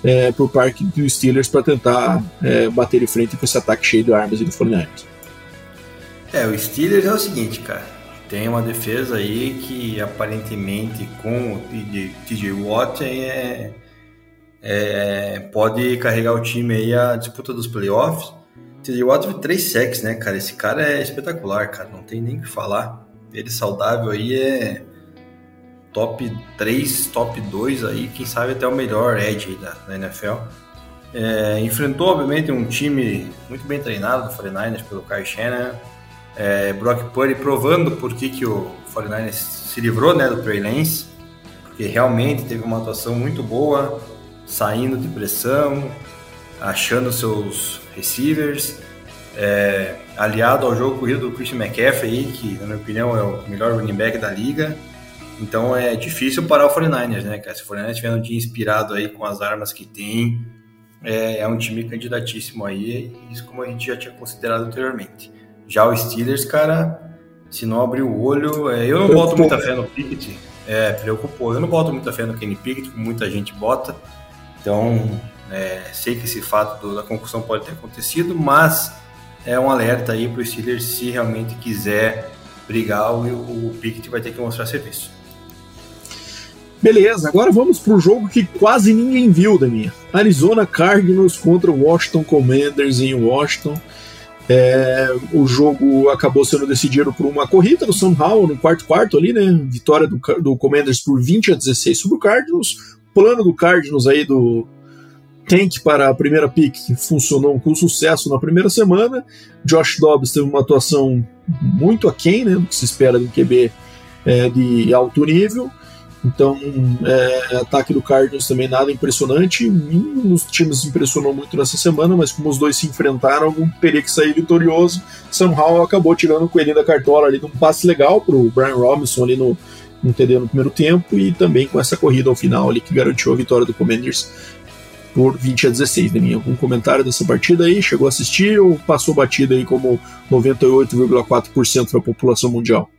é, por parte dos Steelers para tentar é, bater de frente com esse ataque cheio de armas e do 49ers. É, o Steelers é o seguinte, cara tem uma defesa aí que aparentemente com o TJ Watt é, é, pode carregar o time aí a disputa dos playoffs. TJ Watt teve três sacks, né, cara? Esse cara é espetacular, cara. Não tem nem o que falar. Ele saudável aí é top 3, top 2 aí, quem sabe até o melhor edge da, da NFL. É, enfrentou, obviamente, um time muito bem treinado do 49ers pelo Kyle Shanahan é, Brock Purdy provando por que, que o 49ers se livrou né, do Trey Lance, porque realmente teve uma atuação muito boa, saindo de pressão, achando seus receivers. é, aliado ao jogo corrido do Christian McCaffrey, que na minha opinião é o melhor running back da liga. Então é difícil parar o 49ers, né, cara? Se o 49ers tiver um dia inspirado aí com as armas que tem, é, é um time candidatíssimo aí, isso como a gente já tinha considerado anteriormente. Já o Steelers, cara, se não abrir o olho, é, eu não boto muita fé no Pickett, é, preocupou. Eu não boto muita fé no Kenny Pickett, como muita gente bota. Então, é, sei que esse fato do, da concussão pode ter acontecido, mas é um alerta aí para o Steelers se realmente quiser brigar, o, o Pickett vai ter que mostrar serviço. Beleza, agora vamos para o jogo que quase ninguém viu, Daninha. Arizona Cardinals contra Washington Commanders em Washington. É, o jogo acabou sendo decidido por uma corrida do Howell no quarto quarto ali, né? Vitória do, do Commanders por 20 a 16 sobre o Cardinals. Plano do Cardinals aí do tank para a primeira pick funcionou com sucesso na primeira semana. Josh Dobbs teve uma atuação muito aquém, né? Do que se espera de um QB é, de alto nível. Então, é, ataque do Cardinals também nada impressionante. Nenhum dos times impressionou muito nessa semana, mas como os dois se enfrentaram, um teria que sair vitorioso. Howell acabou tirando o coelhinho da cartola ali num passe legal para o Brian Robinson ali no, no TD no primeiro tempo e também com essa corrida ao final ali que garantiu a vitória do Commanders por 20 a 16. Né? Algum comentário dessa partida aí? Chegou a assistir ou passou batida aí como 98,4% da população mundial?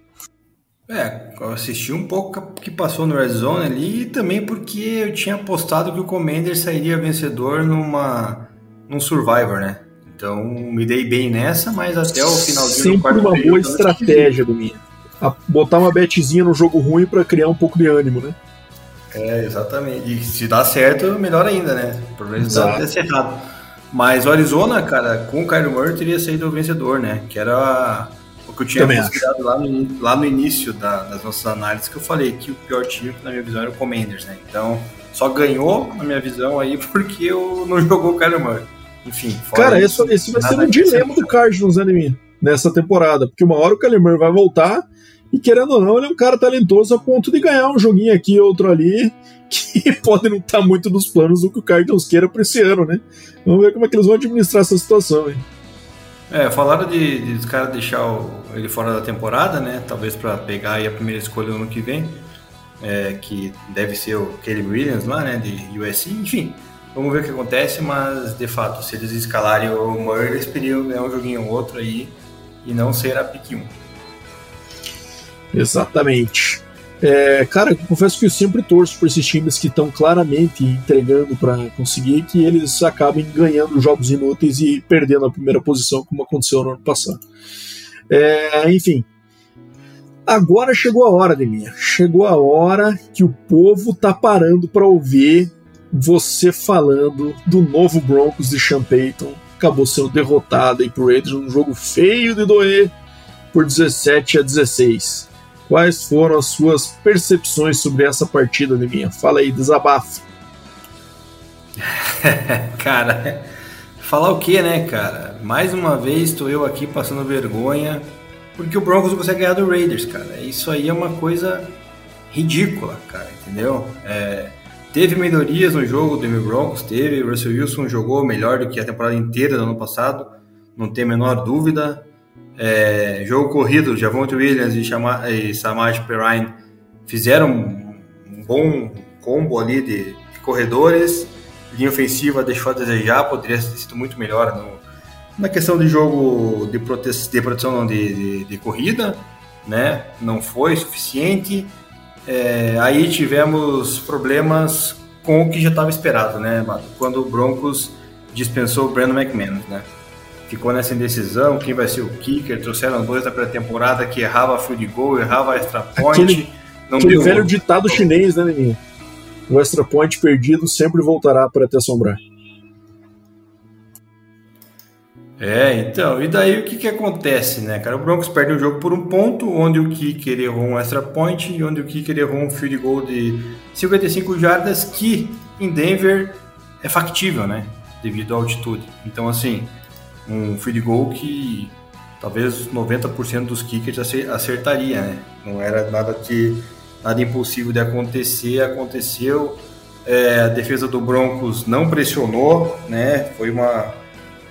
É, eu assisti um pouco que passou no Red Zone ali e também porque eu tinha apostado que o Commander sairia vencedor numa num Survivor, né? Então me dei bem nessa, mas até o finalzinho Sempre do quarto uma boa estratégia do minha. Botar uma betezinha no jogo ruim para criar um pouco de ânimo, né? É, exatamente. E se dá certo, melhor ainda, né? O problema é ser errado. Mas o Arizona, cara, com o Kyler Murray teria saído o vencedor, né? Que era que eu tinha considerado lá no, lá no início da, das nossas análises, que eu falei que o pior time, na minha visão, era o Commanders, né? Então, só ganhou, na minha visão, aí, porque eu não jogou o Kyler Murray. Enfim, Cara, isso, esse vai ser um dilema do Cardinals, né, Nessa temporada, porque uma hora o Kyler Murray vai voltar e, querendo ou não, ele é um cara talentoso a ponto de ganhar um joguinho aqui outro ali que pode não estar muito nos planos do que o Cardinals queira para esse ano, né? Vamos ver como é que eles vão administrar essa situação, hein? É, falaram de, de os caras deixar o, ele fora da temporada, né? Talvez para pegar a primeira escolha no ano que vem, é, que deve ser o Williams lá, né? De USC, enfim. Vamos ver o que acontece, mas de fato, se eles escalarem o Murray, eles poderiam ganhar um joguinho ou outro aí e não ser a pick 1. Exatamente. É, cara, eu confesso que eu sempre torço por esses times que estão claramente entregando para conseguir que eles acabem ganhando jogos inúteis e perdendo a primeira posição, como aconteceu no ano passado. É, enfim. Agora chegou a hora, Deminha. Chegou a hora que o povo tá parando para ouvir você falando do novo Broncos de Sean Payton. Acabou sendo derrotado aí pro Raiders num jogo feio de doer por 17 a 16. Quais foram as suas percepções sobre essa partida, Neguinha? Fala aí, desabafa. cara, falar o que, né, cara? Mais uma vez estou eu aqui passando vergonha porque o Broncos consegue ganhar do Raiders, cara. Isso aí é uma coisa ridícula, cara, entendeu? É, teve melhorias no jogo do Broncos, teve. O Russell Wilson jogou melhor do que a temporada inteira do ano passado, não tem a menor dúvida. É, jogo corrido, Javonte Williams e, e Samaj Perrine fizeram um, bom combo ali de, de, corredores. Linha ofensiva deixou a desejar, poderia ter sido muito melhor no, na questão de jogo de, prote de proteção de, de, de, corrida, né? Não foi suficiente. É, aí tivemos problemas com o que já estava esperado, né, Quando o Broncos dispensou o Brandon McManus, né? Ficou nessa indecisão, quem vai ser o kicker, trouxeram dois da pré-temporada que errava field goal, errava extra point. Aquele, aquele velho ditado chinês, né, menino? O extra point perdido sempre voltará para te assombrar. É, então, e daí o que que acontece, né, cara? O Broncos perde o jogo por um ponto, onde o kicker errou um extra point e onde o kicker errou um field goal de 55 jardas, que em Denver é factível, né, devido à altitude. Então, assim, um field goal que talvez 90% dos kickers acertaria, né? Não era nada de nada impossível de acontecer, aconteceu. É, a defesa do Broncos não pressionou, né? Foi uma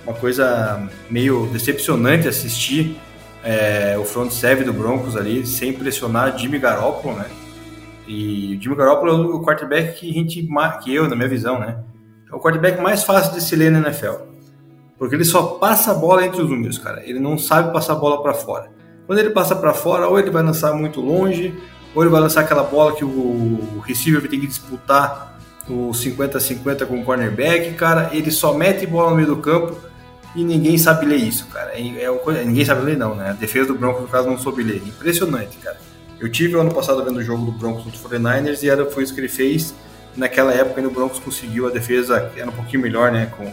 uma coisa meio decepcionante assistir é, o front seven do Broncos ali, sem pressionar Jimmy Garoppolo, né? E o Jimmy Garoppolo é o quarterback que a gente, que eu, na minha visão, né? É o quarterback mais fácil de se ler na NFL. Porque ele só passa a bola entre os números, cara. Ele não sabe passar a bola para fora. Quando ele passa para fora, ou ele vai lançar muito longe, ou ele vai lançar aquela bola que o receiver vai ter que disputar o 50-50 com o cornerback, cara. Ele só mete bola no meio do campo e ninguém sabe ler isso, cara. É, é, ninguém sabe ler, não, né? A defesa do Broncos, no caso, não soube ler. Impressionante, cara. Eu tive ano passado vendo o jogo do Broncos contra o 49ers e era, foi isso que ele fez. Naquela época, o Broncos conseguiu a defesa, era um pouquinho melhor, né? Com,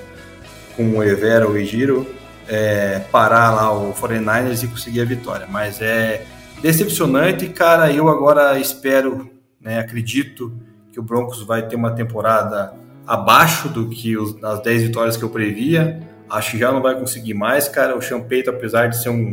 com o Evera, o Egiro, é, parar lá o 49ers e conseguir a vitória. Mas é decepcionante, cara. Eu agora espero, né? Acredito que o Broncos vai ter uma temporada abaixo do que os, as 10 vitórias que eu previa. Acho que já não vai conseguir mais, cara. O Champeito, apesar de ser um,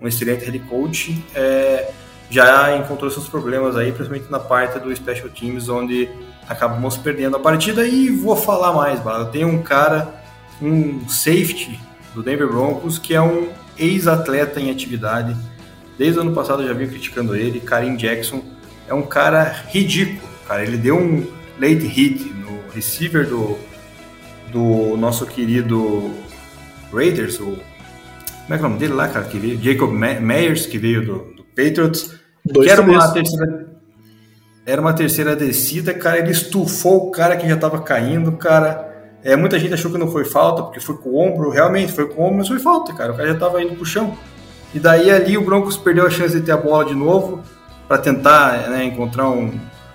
um excelente head coach, é, já encontrou seus problemas aí, principalmente na parte do Special Teams, onde acabamos perdendo a partida. E vou falar mais, Bala. Tem um cara, um safety do Denver Broncos, que é um ex-atleta em atividade. Desde o ano passado eu já vinha criticando ele, Karim Jackson. É um cara ridículo, cara. Ele deu um late hit no receiver do, do nosso querido Raiders, o. Como é que é o nome dele lá, cara? Que veio, Jacob Meyers, que veio do, do Patriots. Dois que era uma terceira, era uma terceira descida, cara. Ele estufou o cara que já estava caindo, cara. É, muita gente achou que não foi falta, porque foi com o ombro. Realmente foi com o ombro, mas foi falta, cara. O cara já estava indo pro chão. E daí ali o Broncos perdeu a chance de ter a bola de novo para tentar né, encontrar um,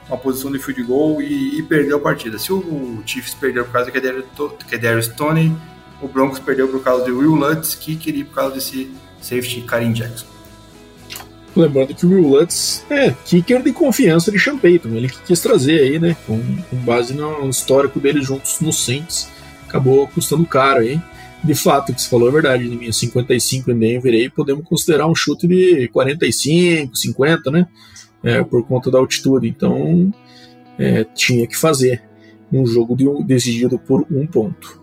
uma posição de field goal e, e, perdeu a partida. Se o Chiefs perdeu por causa que Darius Tony, o Broncos perdeu por causa de Will Lutz, que queria por causa desse safety Karim Jackson. Lembrando que o Will Lutz é kicker de confiança de Sean Payton, ele que quis trazer aí, né, com, com base no histórico deles juntos no Saints, acabou custando caro aí. De fato, o que você falou é verdade, de minha 55 em Denver aí, podemos considerar um chute de 45, 50, né, é, por conta da altitude, então é, tinha que fazer um jogo de um, decidido por um ponto.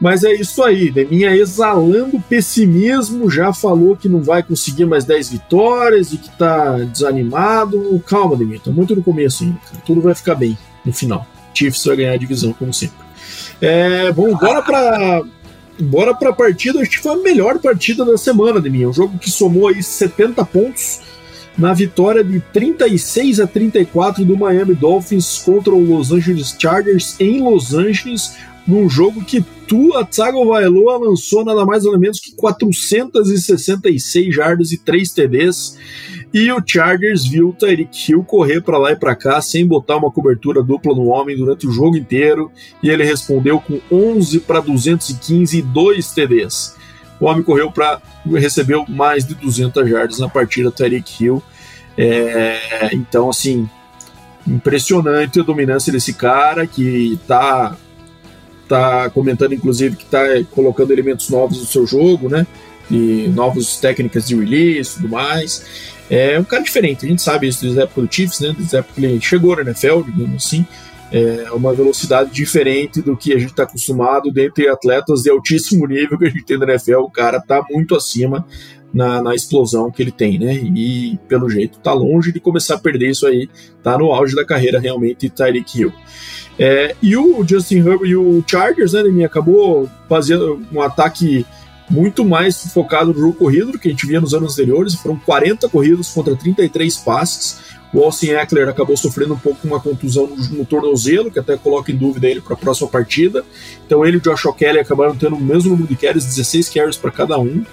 Mas é isso aí, Deminha exalando pessimismo, já falou que não vai conseguir mais 10 vitórias e que tá desanimado. Calma, Deminha, tá muito no começo ainda, cara. Tudo vai ficar bem no final. Chiefs vai ganhar a divisão, como sempre. É, bom, bora pra, bora pra partida. Acho que foi a melhor partida da semana, Deminha. Um jogo que somou aí 70 pontos na vitória de 36 a 34 do Miami Dolphins contra o Los Angeles Chargers em Los Angeles num jogo que Tua Tagovailoa lançou nada mais nada menos que 466 jardas e 3 TDs. E o Chargers viu o Tyreek Hill correr para lá e para cá sem botar uma cobertura dupla no homem durante o jogo inteiro. E ele respondeu com 11 para 215 e 2 TDs. O homem correu para recebeu mais de 200 jardas na partida Tyreek Hill. É, então, assim, impressionante a dominância desse cara que está tá comentando, inclusive, que está colocando elementos novos no seu jogo, né? E novas técnicas de release e tudo mais. É um cara diferente, a gente sabe isso desde a época do Chiefs, né? Desde a época que ele chegou na NFL, digamos assim. É uma velocidade diferente do que a gente está acostumado dentre atletas de altíssimo nível que a gente tem na NFL. O cara tá muito acima na, na, explosão que ele tem, né? E pelo jeito tá longe de começar a perder isso aí, tá no auge da carreira realmente Tyreek Hill. É, e o Justin Herbert e o Chargers, né, Demi, acabou fazendo um ataque muito mais focado no jogo corrido do que a gente via nos anos anteriores. Foram 40 corridos contra 33 passes. O Austin Eckler acabou sofrendo um pouco uma contusão no, no tornozelo, que até coloca em dúvida ele para a próxima partida. Então ele e o Josh O'Kelly acabaram tendo o mesmo número de carries, 16 carries para cada um.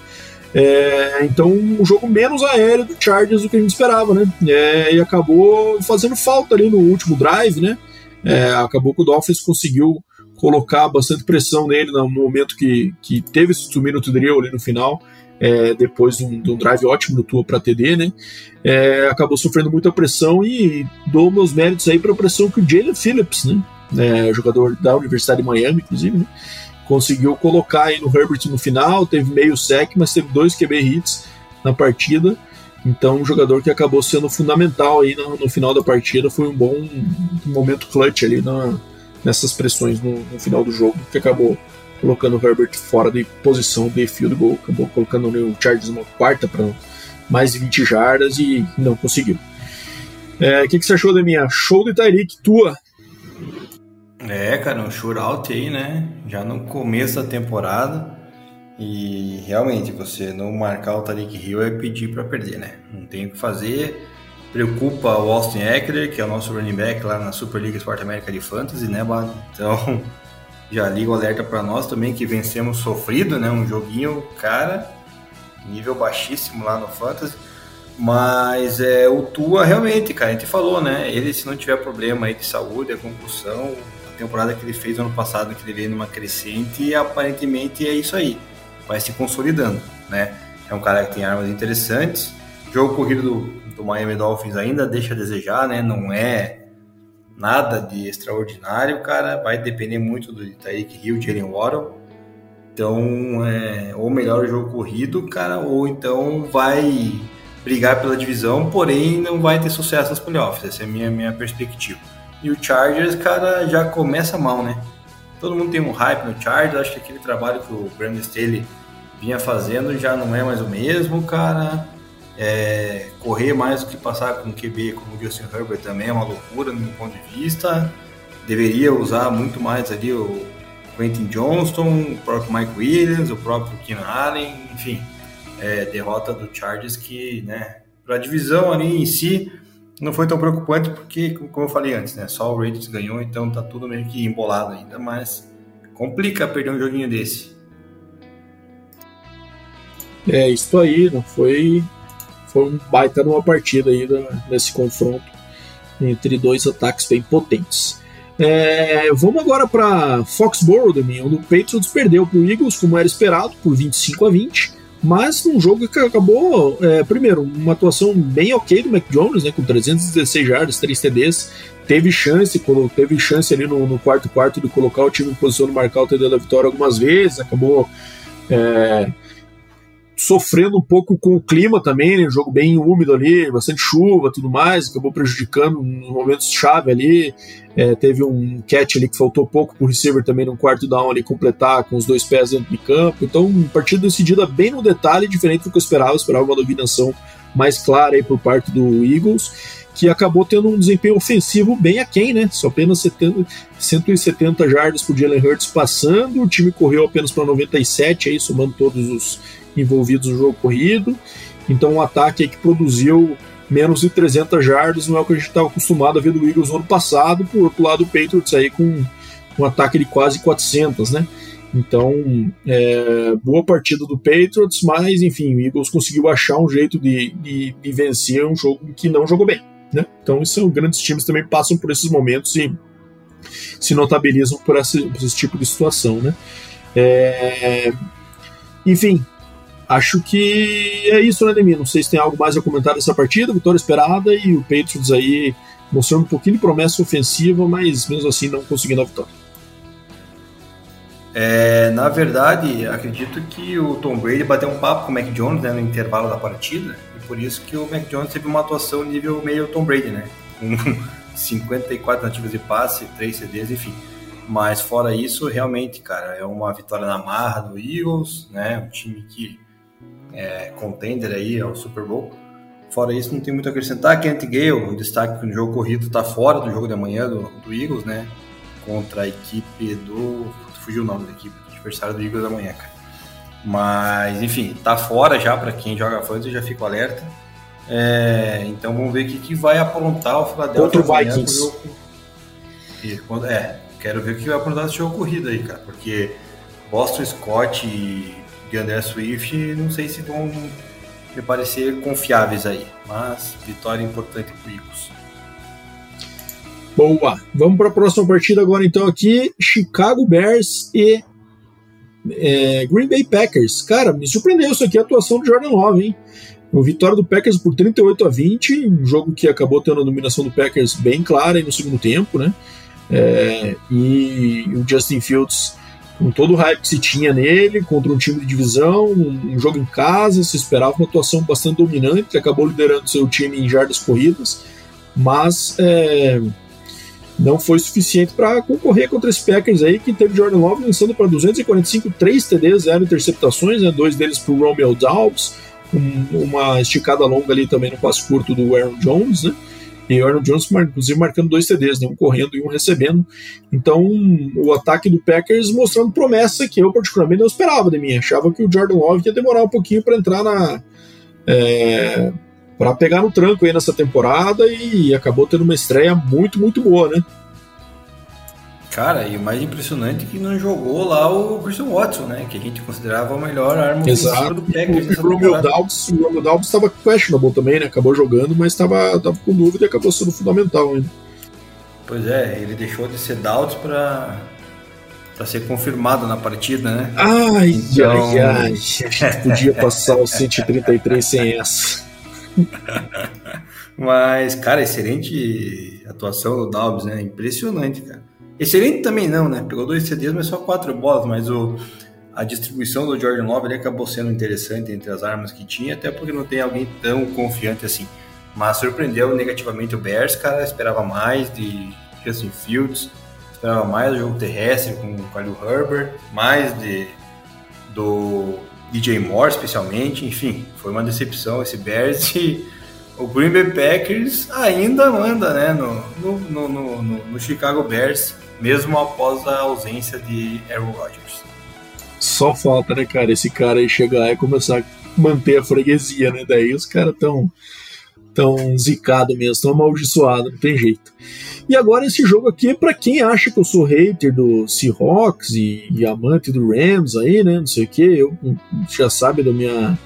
É, então, um jogo menos aéreo do Chargers do que a gente esperava, né? É, e acabou fazendo falta ali no último drive, né? É, acabou que o Dolphins conseguiu colocar bastante pressão nele no momento que, que teve esse two-minute drill ali no final, é, depois de um, de um, drive ótimo do Tua para TD, né? É, acabou sofrendo muita pressão e dou meus méritos aí para a pressão que o Jalen Phillips, né? É, jogador da Universidade de Miami, inclusive, né? Conseguiu colocar aí no Herbert no final, teve meio sec, mas teve dois QB hits na partida então, um jogador que acabou sendo fundamental aí no, no final da partida foi um bom momento clutch ali na, nessas pressões no, no final do jogo, que acabou colocando o Herbert fora de posição de field goal, acabou colocando o Chargers uma quarta para mais de 20 jardas e não conseguiu. É, o é, que, que você achou da minha show de Tyreek tua? É, cara, um shootout aí, né? Já no começo da temporada. E realmente, você não marcar o Tariq Hill é pedir para perder, né? Não tem o que fazer. Preocupa o Austin Eckler, que é o nosso running back lá na Superliga Sport América de Fantasy, né? Então, já liga o alerta para nós também que vencemos sofrido, né? Um joguinho, cara, nível baixíssimo lá no Fantasy. Mas é, o Tua realmente, cara, a gente falou, né? Ele se não tiver problema aí de saúde, a concussão, temporada que ele fez ano passado, que ele veio numa crescente, aparentemente é isso aí vai se consolidando, né? É um cara que tem armas interessantes. O jogo corrido do, do Miami Dolphins ainda deixa a desejar, né? Não é nada de extraordinário, cara. Vai depender muito do Tyreek Hill, Jalen Waddle. Então, é, ou melhor o jogo corrido, cara, ou então vai brigar pela divisão, porém não vai ter sucesso nos playoffs. Essa é a minha, minha perspectiva. E o Chargers, cara, já começa mal, né? Todo mundo tem um hype no Chargers, acho que aquele trabalho que o Brandon Staley vinha fazendo já não é mais o mesmo, cara. É, correr mais do que passar com o QB como o Justin Herbert também é uma loucura no meu ponto de vista. Deveria usar muito mais ali o Quentin Johnston, o próprio Mike Williams, o próprio Keenan Allen, enfim, é, derrota do Chargers que, né, para a divisão ali em si não foi tão preocupante porque, como eu falei antes, né, só o Raiders ganhou, então tá tudo meio que embolado ainda, mas complica perder um joguinho desse. É, isso aí, não foi, foi um baita numa partida aí nesse confronto entre dois ataques bem potentes. É, vamos agora para Foxborough, onde o Patriots perdeu para o Eagles, como era esperado, por 25 a 20, mas num jogo que acabou, é, primeiro, uma atuação bem ok do Mac Jones, né, com 316 jardas, 3 TDs, teve chance, teve chance ali no, no quarto quarto de colocar o time em posição de marcar o TD da vitória algumas vezes, acabou é, sofrendo um pouco com o clima também, né? um jogo bem úmido ali, bastante chuva tudo mais, acabou prejudicando nos momentos chave ali. É, teve um catch ali que faltou pouco pro receiver também no quarto down ali completar com os dois pés dentro de campo. Então, partida decidida bem no detalhe, diferente do que eu esperava. Eu esperava uma dominação mais clara aí por parte do Eagles, que acabou tendo um desempenho ofensivo bem aquém, né? Só apenas 70, 170 jardas por Jalen Hurts passando, o time correu apenas para 97 aí, somando todos os envolvidos no jogo corrido. Então, um ataque que produziu menos de 300 jardas não é o que a gente estava acostumado a ver do Eagles no ano passado. Por outro lado, o Patriots aí com um ataque de quase 400, né? Então, é, boa partida do Patriots, mas enfim, o Eagles conseguiu achar um jeito de, de, de vencer um jogo que não jogou bem. Né? Então, são grandes times também passam por esses momentos e se notabilizam por esse, por esse tipo de situação. Né? É, enfim, Acho que é isso, né, Demi? Não sei se tem algo mais a comentar dessa partida. Vitória esperada e o Patriots aí mostrando um pouquinho de promessa ofensiva, mas mesmo assim não conseguindo a vitória. É, na verdade, acredito que o Tom Brady bateu um papo com o Mac Jones né, no intervalo da partida, e por isso que o Mac Jones teve uma atuação nível meio Tom Brady, né? Com 54 tentativas de passe, 3 CDs, enfim. Mas fora isso, realmente, cara, é uma vitória na marra do Eagles, né? Um time que é, contender aí ao Super Bowl. Fora isso, não tem muito a acrescentar. Kent Gale, o destaque que no jogo corrido está fora do jogo de amanhã do, do, Eagles, né? Contra a equipe do. Fugiu o nome da equipe, adversário do Eagles amanhã, cara. Mas, enfim, tá fora já para quem joga fantasy, já fico alerta. É, então vamos ver o que, que vai aprontar o Philadelphia contra o Vikings. Jogo... É, quero ver o que vai aprontar esse jogo corrido aí, cara, porque Boston Scott e de André Swift, não sei se vão me parecer confiáveis aí, mas vitória importante para o Eagles. Boa, vamos para a próxima partida agora então aqui, Chicago Bears e é, Green Bay Packers. Cara, me surpreendeu isso aqui, a atuação do Jordan Love, hein? Uma vitória do Packers por 38 a 20, um jogo que acabou tendo a dominação do Packers bem clara no segundo tempo, né? É, e o Justin Fields com todo o hype que se tinha nele, contra um time de divisão, um, jogo em casa, se esperava uma atuação bastante dominante, acabou liderando seu time em jardas corridas, mas é, não foi suficiente para concorrer contra esse Packers aí, que teve Jordan Love lançando para 245, 3 TDs, 0 interceptações, né, dois deles para o Romeo Dobbs, um, uma esticada longa ali também no passo curto do Aaron Jones, né? E o Aaron Jones, inclusive, marcando dois TDs, né, um correndo e um recebendo. Então, o ataque do Packers mostrando promessa que eu, particularmente, não esperava de mim. Achava que o Jordan Love ia demorar um pouquinho para entrar na. É, para pegar no tranco aí nessa temporada e acabou tendo uma estreia muito, muito boa, né? Cara, e o mais impressionante é que não jogou lá o Christian Watson, né? Que a gente considerava a melhor arma Exato. do Packers. O Romeo Dobbs, o Romeo Dobbs estava questionable também, né? Acabou jogando, mas estava tava com dúvida e acabou sendo fundamental ainda. Pois é, ele deixou de ser Doubts para para ser confirmado na partida, né? Ai, então... ai, ai, a gente podia passar os 133 sem essa. Mas, cara, excelente atuação do Dobbs, né? Impressionante, cara. Excelente também não, né? Pegou dois CDs, mas só quatro bolas, mas o, a distribuição do Jordan Love ele acabou sendo interessante entre as armas que tinha, até porque não tem alguém tão confiante assim. Mas surpreendeu negativamente o Bears, cara, esperava mais de Justin Fields, esperava mais do jogo terrestre com o Khalil Herbert, mais de do DJ Moore especialmente, enfim, foi uma decepção esse Bears e o Green Bay Packers ainda manda né, no, no, no, no, no Chicago Bears mesmo após a ausência de Aaron Rodgers. Só falta, né, cara, esse cara aí chegar e começar a manter a freguesia, né? Daí os caras tão tão zicado mesmo, tão amaldiçoado, não tem jeito. E agora esse jogo aqui, para quem acha que eu sou hater do Seahawks e, e amante do Rams aí, né, não sei o que, eu já sabe do minha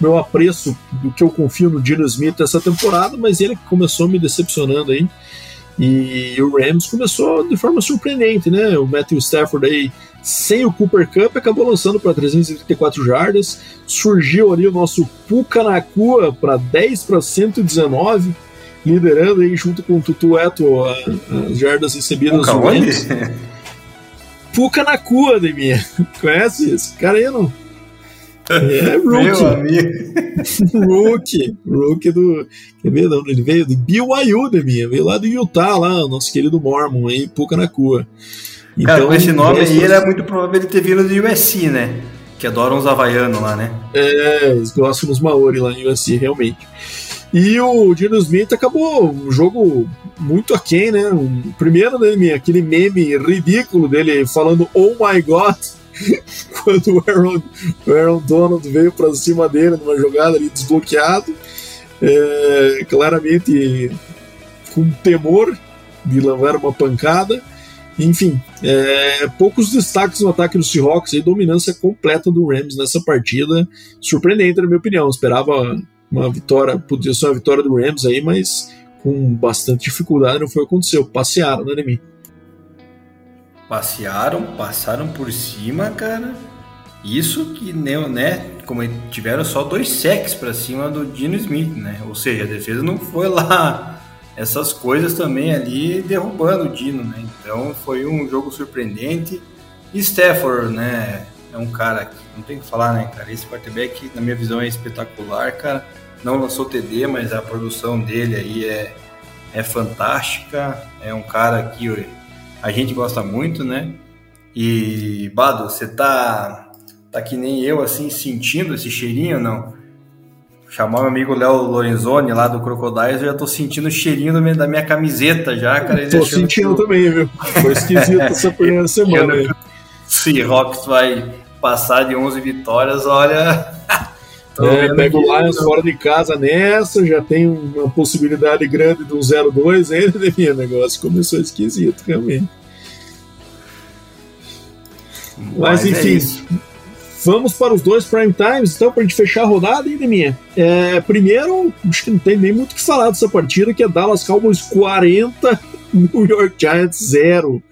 meu apreço do que eu confio no Dino Smith essa temporada, mas ele começou me decepcionando aí. E o Rams começou de forma surpreendente, né? O Matthew Stafford aí, sem o Cooper Cup, acabou lançando para 334 jardas. Surgiu ali o nosso Puka Nakua para 10 para 119, liderando aí junto com o Tutu Eto as jardas recebidas do Rams. Puka Nakua, Demir. Conhece esse cara aí não? É, Rookie. Meu amigo. rookie. Rookie do. Quer ver? Não, ele veio do BYU, da minha. Veio lá do Utah, lá, o nosso querido Mormon aí, Puka na Cua. Então, Cara, com esse nome aí, era muito provável ele ter vindo do USC, né? Que adoram os havaianos lá, né? É, eles gostam dos Maori lá no USC, realmente. E o Dino Smith acabou um jogo muito aquém, né? Um, primeiro, né, aquele meme ridículo dele falando Oh my God quando o Aaron, o Aaron Donald veio para cima dele numa jogada ali desbloqueado, é, claramente com temor de levar uma pancada. Enfim, é, poucos destaques no ataque do Seahawks e dominância completa do Rams nessa partida. Surpreendente, na minha opinião. Esperava uma vitória, podia ser uma vitória do Rams aí, mas com bastante dificuldade não foi o que aconteceu. Passearam, né, Nemi? Passearam, passaram por cima, cara. Isso que, né, como tiveram só dois sacks para cima do Dino Smith, né? Ou seja, a defesa não foi lá essas coisas também ali derrubando o Dino, né? Então foi um jogo surpreendente. E Stafford, né, é um cara que não tem que falar, né, cara? Esse quarterback, na minha visão, é espetacular, cara. Não lançou TD, mas a produção dele aí é, é fantástica. É um cara que a gente gosta muito, né? E, Bado, você tá, tá que nem eu, assim, sentindo esse cheirinho não? Chamar meu amigo Léo Lorenzoni lá do Crocodiles, eu já tô sentindo o cheirinho da minha camiseta já, cara. Tô sentindo também, viu? Foi esquisito essa primeira semana. Seahawks vai passar de 11 vitórias, olha. É, pega o Lions fora de casa nessa, já tem uma possibilidade grande de um 0-2 ainda, né, o negócio começou esquisito, realmente. Mas, Mas é enfim, é vamos para os dois prime times, então, para a gente fechar a rodada, hein, minha. É, primeiro, acho que não tem nem muito o que falar dessa partida, que é Dallas Cowboys 40, New York Giants 0.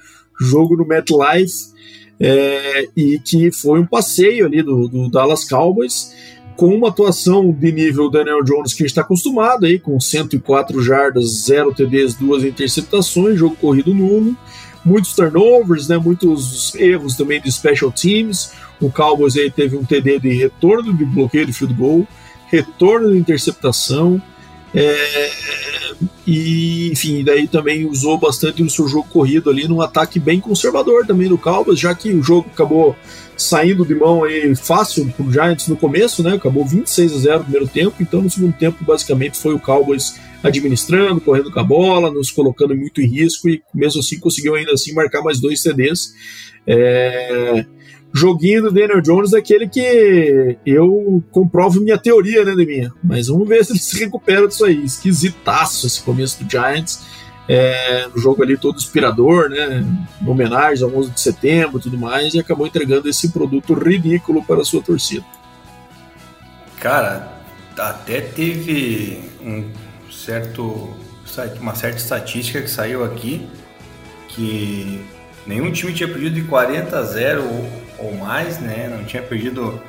Jogo no MetLife, é, e que foi um passeio ali do, do Dallas Cowboys com uma atuação de nível Daniel Jones que a gente está acostumado aí, com 104 jardas, 0 TDs, duas interceptações, jogo corrido nulo, muitos turnovers, né, muitos erros também de special teams. O Cowboys aí teve um TD de retorno de bloqueio de field goal, retorno de interceptação. É, e, enfim, daí também usou bastante o seu jogo corrido ali num ataque bem conservador também do Cowboys, já que o jogo acabou saindo de mão aí fácil pro Giants no começo, né? Acabou 26 a 0 no primeiro tempo, então no segundo tempo basicamente foi o Cowboys administrando, correndo com a bola, nos colocando muito em risco e mesmo assim conseguiu ainda assim marcar mais dois CDs. É... Joguinho do Daniel Jones aquele que eu comprovo minha teoria, né, minha. Mas vamos ver se ele se recupera disso aí. Esquisitaço esse começo do Giants. É, no jogo ali todo inspirador, né? Em homenagem ao 11 de setembro e tudo mais, e acabou entregando esse produto ridículo para a sua torcida. Cara, até teve um certo, uma certa estatística que saiu aqui que nenhum time tinha perdido de 40 a 0 ou, mais, né? Não tinha perdido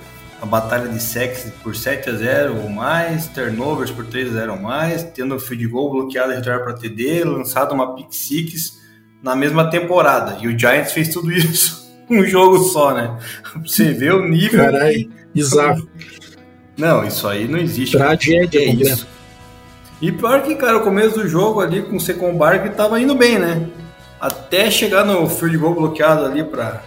a batalha de sexo por 7 a 0 ou mais, turnovers por 3 a 0 ou mais, tendo o field goal bloqueado e retornar para TD, lançado uma pick six na mesma temporada. E o Giants fez tudo isso um jogo só, né? Você vê o nível. Caralho, bizarro. Não, isso aí não existe. Tragédia, é isso. E pior que, cara, o começo do jogo ali com o Secon Bark tava indo bem, né? Até chegar no field goal bloqueado ali para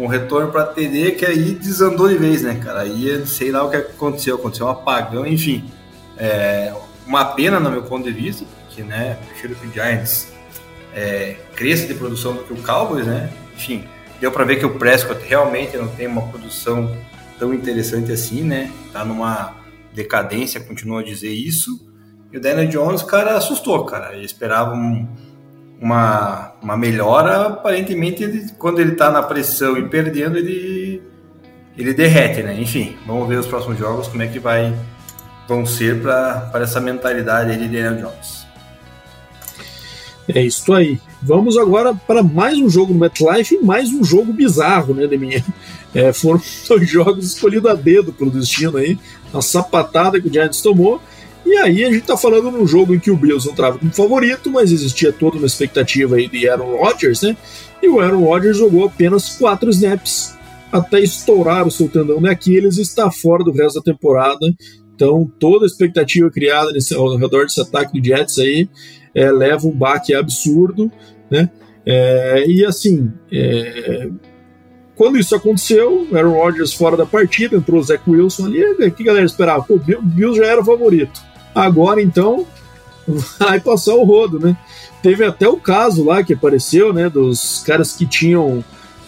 com retorno para TD, que aí desandou de vez, né, cara? Aí sei lá o que aconteceu, aconteceu um apagão, enfim. É uma pena no meu ponto de vista, porque, né, prefiro que o Giants é, cresça de produção do que o Cowboys, né? Enfim, deu para ver que o Prescott realmente não tem uma produção tão interessante assim, né? Tá numa decadência, continua a dizer isso. E o Daniel Jones, cara, assustou, cara. Ele esperava um, uma, uma melhora. Aparentemente, ele, quando ele tá na pressão e perdendo, ele, ele derrete, né? Enfim, vamos ver os próximos jogos, como é que vai vão ser para essa mentalidade de Daniel Jones. É isso aí. Vamos agora para mais um jogo no MetLife e mais um jogo bizarro, né, Deminha? É, foram dois jogos escolhidos a dedo pelo destino aí, a sapatada que o Giants tomou. E aí a gente tá falando num jogo em que o Bills não como favorito, mas existia toda uma expectativa aí de Aaron Rodgers, né? E o Aaron Rodgers jogou apenas quatro snaps até estourar o seu tendão de Aquiles e está fora do resto da temporada. Então toda a expectativa criada nesse, ao redor desse ataque do Jets aí é, leva um baque absurdo, né? É, e assim, é, quando isso aconteceu, Aaron Rodgers fora da partida, entrou o Zach Wilson ali, o que a galera esperava? Pô, o Bills já era favorito. Agora então vai passar o rodo, né? Teve até o caso lá que apareceu, né, dos caras que tinham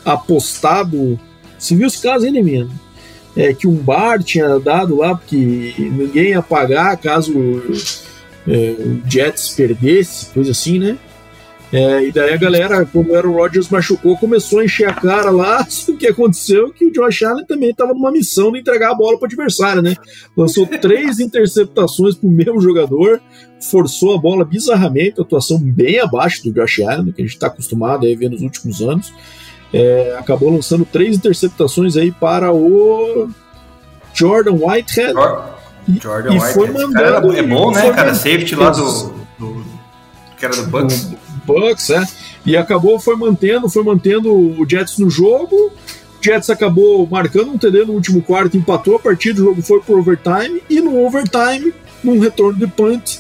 apostado. Você viu os casos aí, menino? É, que um bar tinha dado lá porque ninguém ia pagar caso é, o Jets perdesse, coisa assim, né? É, e daí a galera, como era o Rodgers machucou, começou a encher a cara lá. O que aconteceu que o Josh Allen também estava numa missão de entregar a bola para o adversário, né? Lançou três interceptações para o mesmo jogador, forçou a bola bizarramente, atuação bem abaixo do Josh Allen, que a gente está acostumado a ver nos últimos anos. É, acabou lançando três interceptações aí para o Jordan Whitehead. Jordan e, Whitehead. foi mandando. é bom, né, cara? Safety lá do, do, que era do Bucks. Bucks, é. E acabou, foi mantendo, foi mantendo o Jets no jogo. O Jets acabou marcando um TD no último quarto, empatou a partida, o jogo foi pro overtime. E no overtime, num retorno de punt,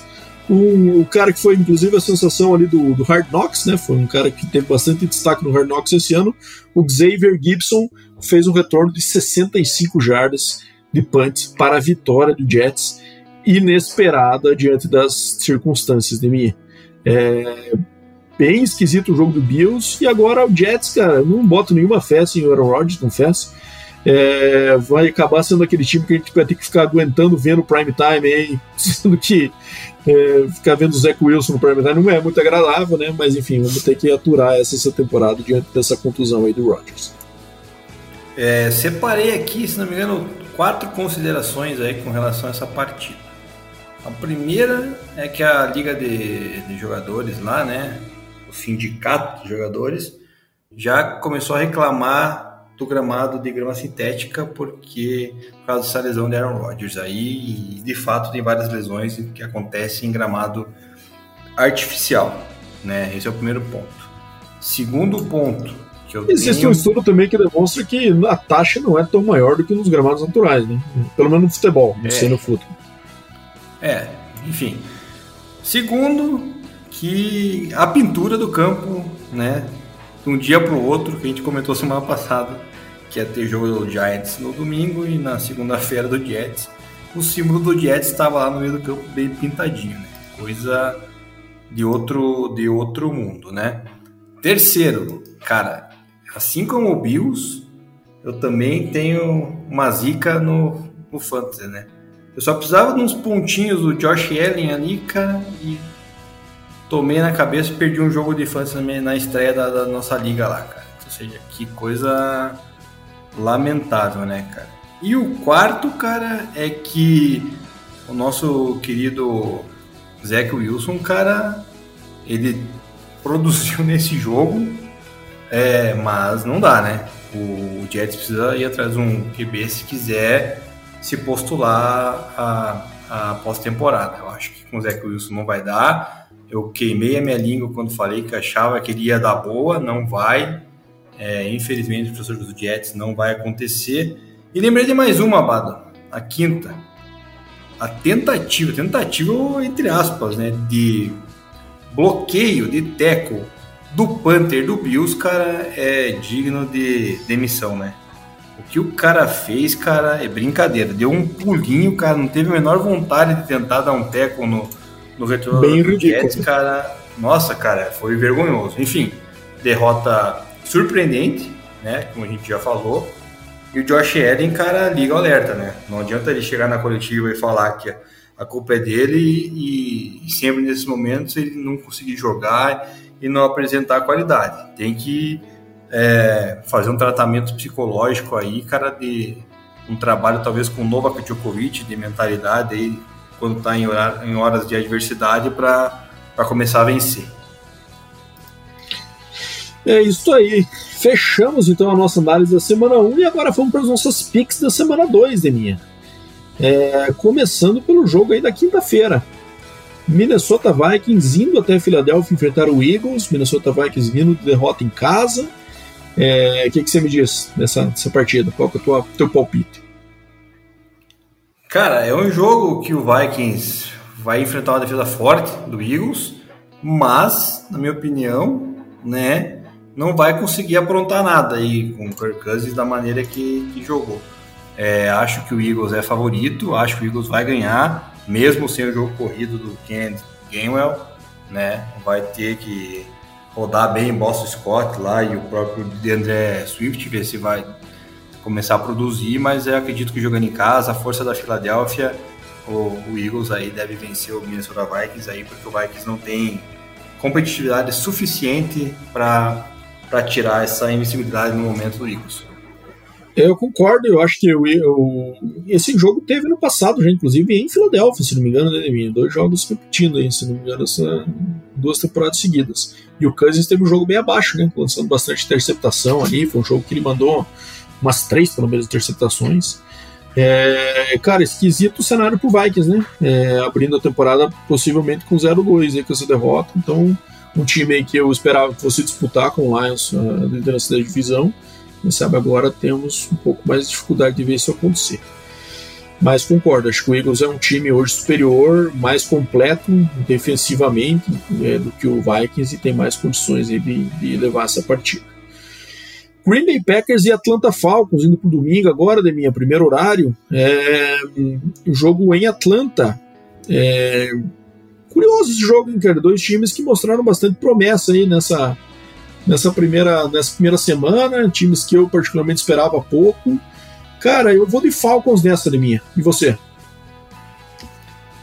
um, o cara que foi inclusive a sensação ali do, do Hard Knocks, né? Foi um cara que teve bastante destaque no Hard Knocks esse ano. O Xavier Gibson fez um retorno de 65 jardas de punt para a vitória do Jets, inesperada diante das circunstâncias de mim. É, bem esquisito o jogo do Bills. E agora o Jets, cara, não boto nenhuma fé o Aaron Rodgers, confesso. É, vai acabar sendo aquele time que a gente vai ter que ficar aguentando vendo o prime time aí, sendo que é, ficar vendo o Zach Wilson no prime time não é muito agradável, né? Mas enfim, vamos ter que aturar essa, essa temporada diante dessa contusão aí do Rodgers. É, separei aqui, se não me engano, quatro considerações aí com relação a essa partida. A primeira é que a liga de, de jogadores lá, né, o sindicato de jogadores, já começou a reclamar do gramado de grama sintética porque por causa dessa lesão de Aaron Rodgers aí, e de fato tem várias lesões que acontecem em gramado artificial, né? Esse é o primeiro ponto. Segundo ponto, que eu Existe tenho... um estudo também que demonstra que a taxa não é tão maior do que nos gramados naturais, né? Pelo menos no futebol, não é. sei no futebol. É, enfim. Segundo, que a pintura do campo, né, de um dia para o outro, que a gente comentou semana passada, que ia ter jogo do Giants no domingo e na segunda-feira do Jets. O símbolo do Jets estava lá no meio do campo bem pintadinho, né? Coisa de outro, de outro mundo, né? Terceiro, cara, assim como o Bills, eu também tenho uma zica no, no Fantasy, né? Eu só precisava de uns pontinhos do Josh Allen ali, cara, e tomei na cabeça e perdi um jogo de Fantasy na estreia da, da nossa liga lá, cara. Ou seja, que coisa lamentável, né, cara? E o quarto, cara, é que o nosso querido Zach Wilson, cara, ele produziu nesse jogo, é, mas não dá, né? O Jets precisa ir atrás de um QB se quiser se postular a, a pós-temporada. Eu acho que com o Zach Wilson não vai dar. Eu queimei a minha língua quando falei que achava que ele ia dar boa, não vai. É, infelizmente, o professor dos Jets não vai acontecer. E lembrei de mais uma, Abado, a quinta. A tentativa, tentativa entre aspas, né, de bloqueio de teco do Panther do Bills, cara, é digno de demissão, né? O que o cara fez, cara, é brincadeira. Deu um pulinho, cara, não teve a menor vontade de tentar dar um teco no, no retorno Bem do Jets, cara. Nossa, cara, foi vergonhoso. Enfim, derrota surpreendente, né? Como a gente já falou. E o Josh Allen, cara, liga o alerta, né? Não adianta ele chegar na coletiva e falar que a culpa é dele e, e sempre nesses momentos ele não conseguir jogar e não apresentar qualidade. Tem que é, fazer um tratamento psicológico aí, cara, de um trabalho talvez com Novak Djokovic, de mentalidade aí, quando está em, em horas de adversidade para começar a vencer. É isso aí. Fechamos então a nossa análise da semana 1 e agora vamos para as nossas picks da semana 2, Deminha. É, começando pelo jogo aí da quinta-feira. Minnesota Vikings indo até Filadélfia enfrentar o Eagles. Minnesota Vikings vindo de derrota em casa. É, o que, que, você me diz dessa, dessa partida? Qual que é o teu palpite? Cara, é um jogo que o Vikings vai enfrentar uma defesa forte do Eagles, mas, na minha opinião, né, não vai conseguir aprontar nada aí com o Kirk Cousins da maneira que, que jogou. É, acho que o Eagles é favorito, acho que o Eagles vai ganhar, mesmo sem o jogo corrido do Ken Gainwell, né? Vai ter que rodar bem Boston Scott lá e o próprio DeAndre Swift, ver se vai começar a produzir, mas eu acredito que jogando em casa, a força da Filadélfia, o, o Eagles aí deve vencer o Minnesota Vikings aí, porque o Vikings não tem competitividade suficiente para tirar essa invencibilidade no momento do Eagles. Eu concordo, eu acho que o, o, esse jogo teve no passado já, inclusive em Filadélfia, se não me engano, né, dois jogos repetindo aí, se não me engano, essa, duas temporadas seguidas. E o Cousins teve um jogo bem abaixo, né, lançando bastante interceptação ali, foi um jogo que ele mandou umas três, pelo menos, interceptações. É, cara, esquisito o cenário pro Vikings, né, é, abrindo a temporada possivelmente com 0-2 aí com essa derrota, então um time que eu esperava que fosse disputar com o Lions a liderança da divisão. Quem sabe agora temos um pouco mais de dificuldade de ver isso acontecer. Mas concordo, acho que o Eagles é um time hoje superior, mais completo defensivamente é, do que o Vikings e tem mais condições de, de levar essa partida. Green Bay Packers e Atlanta Falcons indo para domingo agora, de minha primeiro horário. É, o jogo em Atlanta. É, curioso esse jogo, hein, cara? Dois times que mostraram bastante promessa aí nessa, nessa, primeira, nessa primeira semana, times que eu particularmente esperava pouco. Cara, eu vou de Falcons nessa de minha. E você?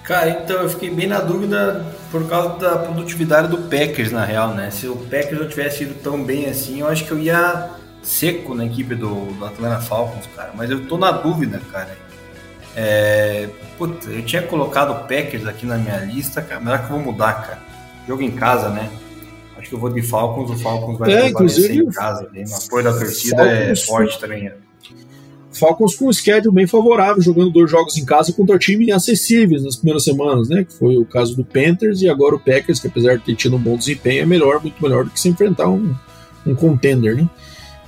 Cara, então eu fiquei bem na dúvida por causa da produtividade do Packers, na real, né? Se o Packers não tivesse ido tão bem assim, eu acho que eu ia seco na equipe do, do Atlanta Falcons, cara. Mas eu tô na dúvida, cara. É, Puta, eu tinha colocado o Packers aqui na minha lista, cara. Melhor que eu vou mudar, cara. Jogo em casa, né? Acho que eu vou de Falcons, o Falcons vai é, inclusive, em casa. Né? O apoio da torcida é Falcons, é forte também. Né? Falcons com um schedule bem favorável, jogando dois jogos em casa contra times acessíveis nas primeiras semanas, né? Que foi o caso do Panthers e agora o Packers, que apesar de ter tido um bom desempenho, é melhor, muito melhor do que se enfrentar um, um contender, né?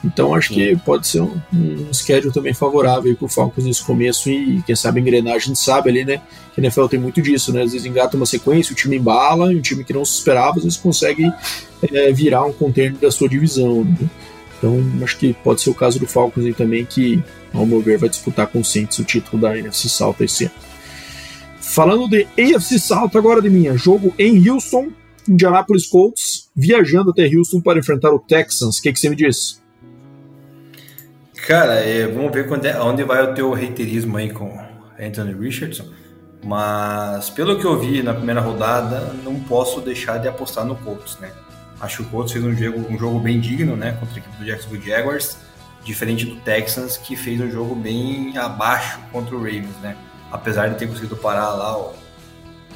Então acho que pode ser um, um schedule também favorável para o Falcons nesse começo e quem sabe engrenar, a gente sabe ali, né? Que a NFL tem muito disso, né? Às vezes engata uma sequência, o time embala, e um time que não se esperava, às vezes consegue é, virar um contender da sua divisão. Né? Então acho que pode ser o caso do Falcons aí também, que ao meu ver vai disputar com o Saints o título da NFC South esse ano. Falando de AFC South agora de minha, jogo em Houston, Indianapolis Colts, viajando até Houston para enfrentar o Texans. O que, que você me diz? Cara, é, vamos ver quando é, onde vai o teu reiterismo aí com Anthony Richardson. Mas pelo que eu vi na primeira rodada, não posso deixar de apostar no Colts, né? Acho que o Colts fez um jogo, um jogo bem digno, né? Contra a equipe do Jacksonville Jaguars, diferente do Texans, que fez um jogo bem abaixo contra o Ravens, né? Apesar de ter conseguido parar lá o,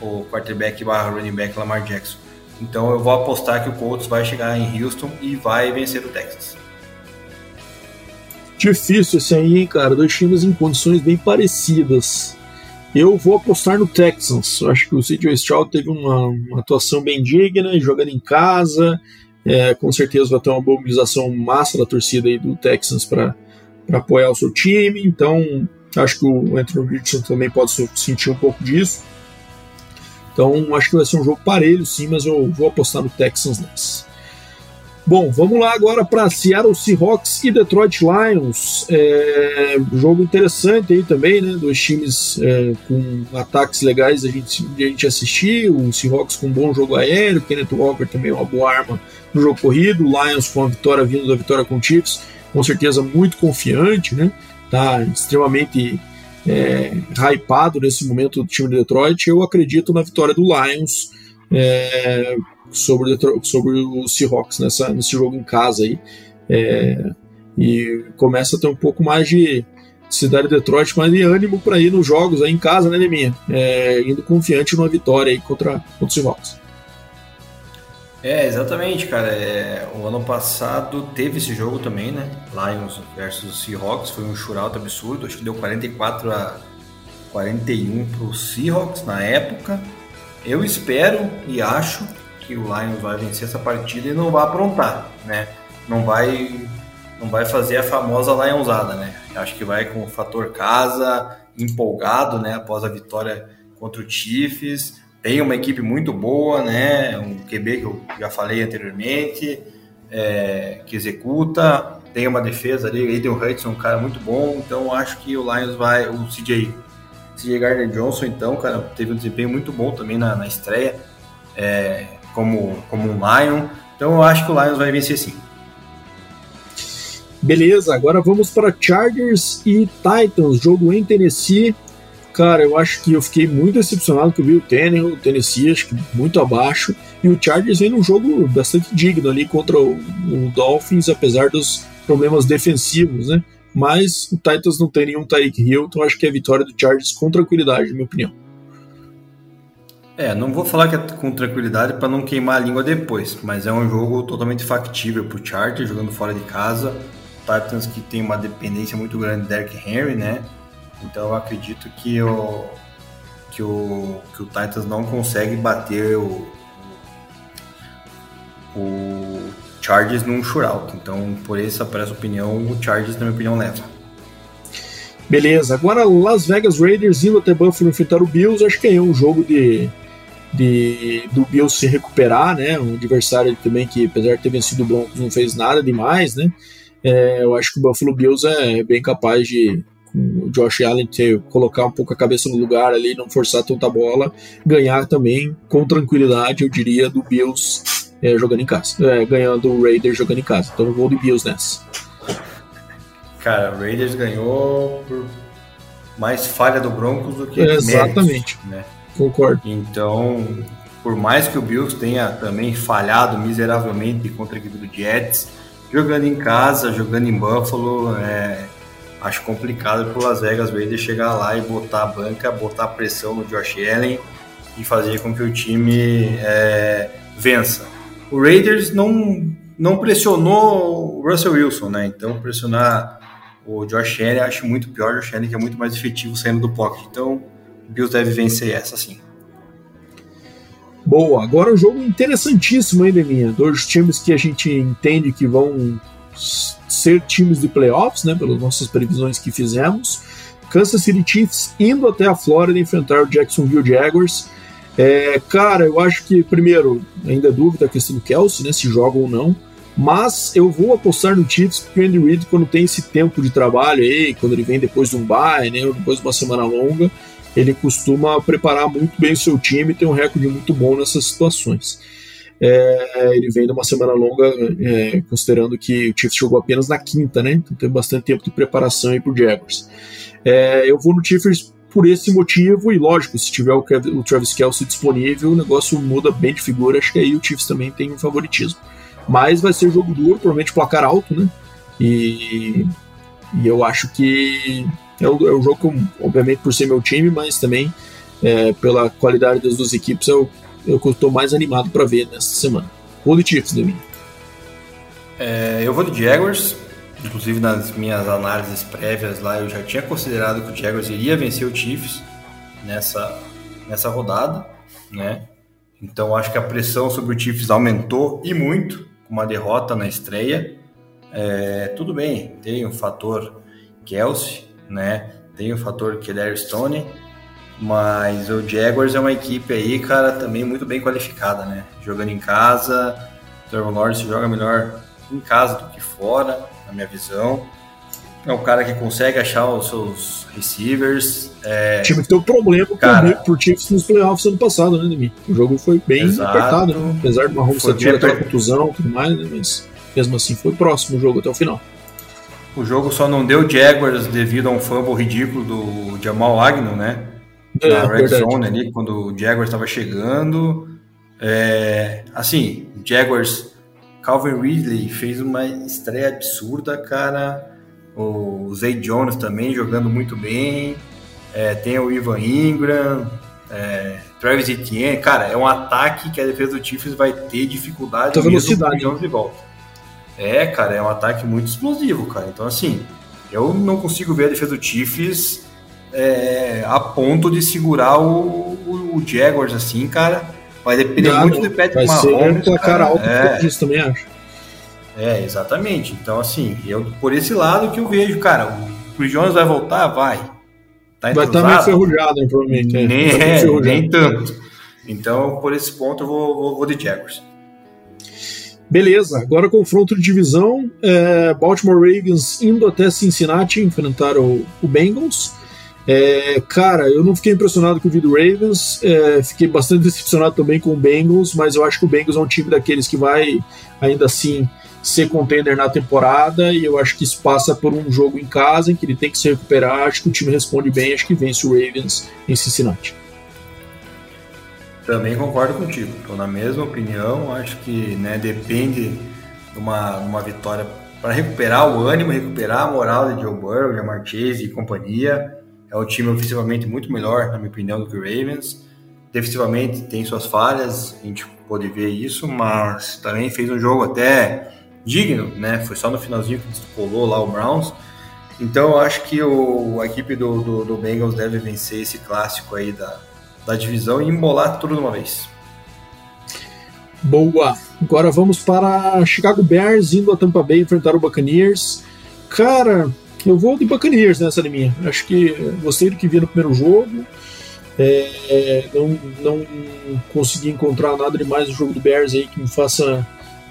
o quarterback barra running back Lamar Jackson. Então eu vou apostar que o Colts vai chegar em Houston e vai vencer o Texas. Difícil esse aí, hein, cara? Dois times em condições bem parecidas. Eu vou apostar no Texans. Eu acho que o CJ Stroud teve uma, uma, atuação bem digna, jogando em casa. É, com certeza vai ter uma mobilização massa da torcida aí do Texans para apoiar o seu time. Então, acho que o Anthony Richardson também pode sentir um pouco disso. Então, acho que vai ser um jogo parelho, sim, mas eu vou apostar no Texans nessa. Bom, vamos lá agora para Seattle Seahawks e Detroit Lions. É, jogo interessante aí também, né? Dois times é, com ataques legais a gente, a gente assistir. O Seahawks com um bom jogo aéreo, Kenneth Walker também uma boa arma no jogo corrido. Lions com a vitória vindo da vitória com o Chiefs, com certeza muito confiante, né? Tá extremamente é, hypado nesse momento do time de Detroit. Eu acredito na vitória do Lions. É, sobre, sobre o Seahawks nessa, nesse jogo em casa aí. É, e começa a ter um pouco mais de cidade de Detroit, mais de ânimo para ir nos jogos aí em casa, né, Neminha? É, indo confiante numa vitória aí contra, contra o Seahawks. É, exatamente, cara. É, o ano passado teve esse jogo também, né? Lions versus Seahawks, foi um shootout absurdo, acho que deu 44 a 41 pro Seahawks na época. Eu espero e acho que o Lions vai vencer essa partida e não vai aprontar, né? Não vai não vai fazer a famosa Lionsada, né? Acho que vai com o fator casa, empolgado, né? Após a vitória contra o Chiefs. Tem uma equipe muito boa, né? Um QB que eu já falei anteriormente, é, que executa. Tem uma defesa ali, Aiden Hudson, um cara muito bom. Então acho que o Lions vai, o CJ, CJ Gardner Johnson, então, cara, teve um desempenho muito bom também na, na estreia. É, como, como um Lion. Então eu acho que o Lions vai vencer sim. Beleza, agora vamos para Chargers e Titans, jogo em Tennessee. Cara, eu acho que eu fiquei muito decepcionado que eu vi o Tannehill, o Tennessee, acho que muito abaixo. E o Chargers vem num jogo bastante digno ali contra o, o Dolphins, apesar dos problemas defensivos, né? Mas o Titans não tem nenhum Tyreek Hill, então acho que é a vitória do Chargers com tranquilidade, na minha opinião. É, não vou falar que é com tranquilidade para não queimar a língua depois, mas é um jogo totalmente factível para o Chargers, jogando fora de casa. Titans que tem uma dependência muito grande de Derrick Henry, né? Então eu acredito que o, que o, que o Titans não consegue bater o, o Chargers num shootout. Então, por essa, por essa opinião, o Chargers, na minha opinião, leva. Beleza, agora Las Vegas Raiders indo até Buffalo enfrentar o Bills, acho que é um jogo de de, do Bills se recuperar, né? Um adversário também que, apesar de ter vencido o Broncos, não fez nada demais, né? É, eu acho que o Buffalo Bills é bem capaz de, o Josh Allen, ter, colocar um pouco a cabeça no lugar ali, não forçar tanta bola, ganhar também com tranquilidade, eu diria, do Bills é, jogando em casa, é, ganhando o Raiders jogando em casa. Então eu vou do Bills nessa. Cara, o Raiders ganhou por mais falha do Broncos do que Exatamente. Méritos, né? Concordo. Então, por mais que o Bills tenha também falhado miseravelmente contra a equipe do Jets, jogando em casa, jogando em Buffalo, é, acho complicado para o Las Vegas Raiders chegar lá e botar a banca, botar pressão no Josh Allen e fazer com que o time é, vença. O Raiders não, não pressionou o Russell Wilson, né? Então pressionar o Josh Allen acho muito pior. O Josh Allen que é muito mais efetivo saindo do pocket. Então Bills deve vencer essa sim. Boa, agora um jogo interessantíssimo, hein, Deminha? Dois times que a gente entende que vão ser times de playoffs, né, pelas nossas previsões que fizemos. Kansas City Chiefs indo até a Flórida enfrentar o Jacksonville Jaguars. É, cara, eu acho que, primeiro, ainda é dúvida a questão do Kelsey, né, se joga ou não. Mas eu vou apostar no Chiefs porque o Andy Reid, quando tem esse tempo de trabalho aí, quando ele vem depois de um bye, né, ou depois de uma semana longa, ele costuma preparar muito bem o seu time e tem um recorde muito bom nessas situações. É, ele vem de uma semana longa, é, considerando que o Chiefs jogou apenas na quinta, né? Então tem bastante tempo de preparação aí pro Jaguars. É, eu vou no Chiefs por esse motivo, e lógico, se tiver o, Travis Kelsey disponível, o negócio muda bem de figura. Acho que aí o Chiefs também tem um favoritismo. Mas vai ser jogo duro, provavelmente placar alto, né? E, e eu acho que é o, é o jogo, obviamente, por ser meu time, mas também é, pela qualidade das duas equipes, eu eu estou mais animado para ver nesta semana. Vou de Chiefs, Devin. É, eu vou de Jaguars. Inclusive nas minhas análises prévias lá, eu já tinha considerado que o Jaguars iria vencer o Chiefs nessa, nessa rodada, né? Então acho que a pressão sobre o Chiefs aumentou e muito com uma derrota na estreia. É, tudo bem, tem o fator Kelsey, né? Tem o fator Keller Stone, mas o Jaguars é uma equipe aí, cara, também muito bem qualificada, né? Jogando em casa, o Trevor Lawrence joga melhor em casa do que fora, na minha visão. É um cara que consegue achar os seus receivers. É... O time que um problema cara, por Chiefs nos playoffs ano passado, né, Demi? O jogo foi bem exato, apertado, né? apesar de uma Mahomes ter aquela contusão e tudo mais, né? Mas mesmo assim foi próximo o jogo até o final. O jogo só não deu Jaguars devido a um fumble ridículo do Jamal Agnew, né? É, na Red verdade. Zone ali, quando o Jaguars estava chegando. É, assim, Jaguars, Calvin Ridley fez uma estreia absurda, cara. O Zay Jones também jogando muito bem. É, tem o Ivan Ingram, é, Travis Etienne. Cara, é um ataque que a defesa do Chiefs vai ter dificuldade Tô mesmo com o Jones de volta. É, cara, é um ataque muito explosivo, cara. Então, assim, eu não consigo ver a defesa do Chiefs é, a ponto de segurar o, o, o, Jaguars, assim, cara. Vai depender não, muito do Patrick Mahomes. Ser cara, alto é, disso também acho. É, exatamente. Então, assim, eu por esse lado que eu vejo, cara, o Chris Jones vai voltar? Vai. Tá vai estar meio ferrujado, né, provavelmente. É. Nem, tá é, nem tanto. Então, por esse ponto, eu vou, vou, vou de Jaguars. Beleza, agora confronto de divisão. É, Baltimore Ravens indo até Cincinnati enfrentar o, o Bengals. É, cara, eu não fiquei impressionado com o vídeo Ravens, é, fiquei bastante decepcionado também com o Bengals, mas eu acho que o Bengals é um time daqueles que vai ainda assim ser contender na temporada e eu acho que isso passa por um jogo em casa em que ele tem que se recuperar. Acho que o time responde bem, acho que vence o Ravens em Cincinnati. Também concordo contigo, estou na mesma opinião. Acho que né, depende de uma, uma vitória para recuperar o ânimo, recuperar a moral de Joe Burrow, Jamar Chase e companhia é um time ofensivamente muito melhor, na minha opinião, do que o Ravens. Defensivamente tem suas falhas, a gente pode ver isso, mas também fez um jogo até digno, né? Foi só no finalzinho que descolou lá o Browns. Então eu acho que o, a equipe do, do, do, Bengals deve vencer esse clássico aí da, da divisão e embolar tudo de uma vez. Boa! Agora vamos para Chicago Bears indo a Tampa Bay enfrentar o Buccaneers. Cara, eu vou de Buccaneers nessa de. Acho que gostei do que vi no primeiro jogo. É, não, não consegui encontrar nada demais no jogo do Bears aí que me faça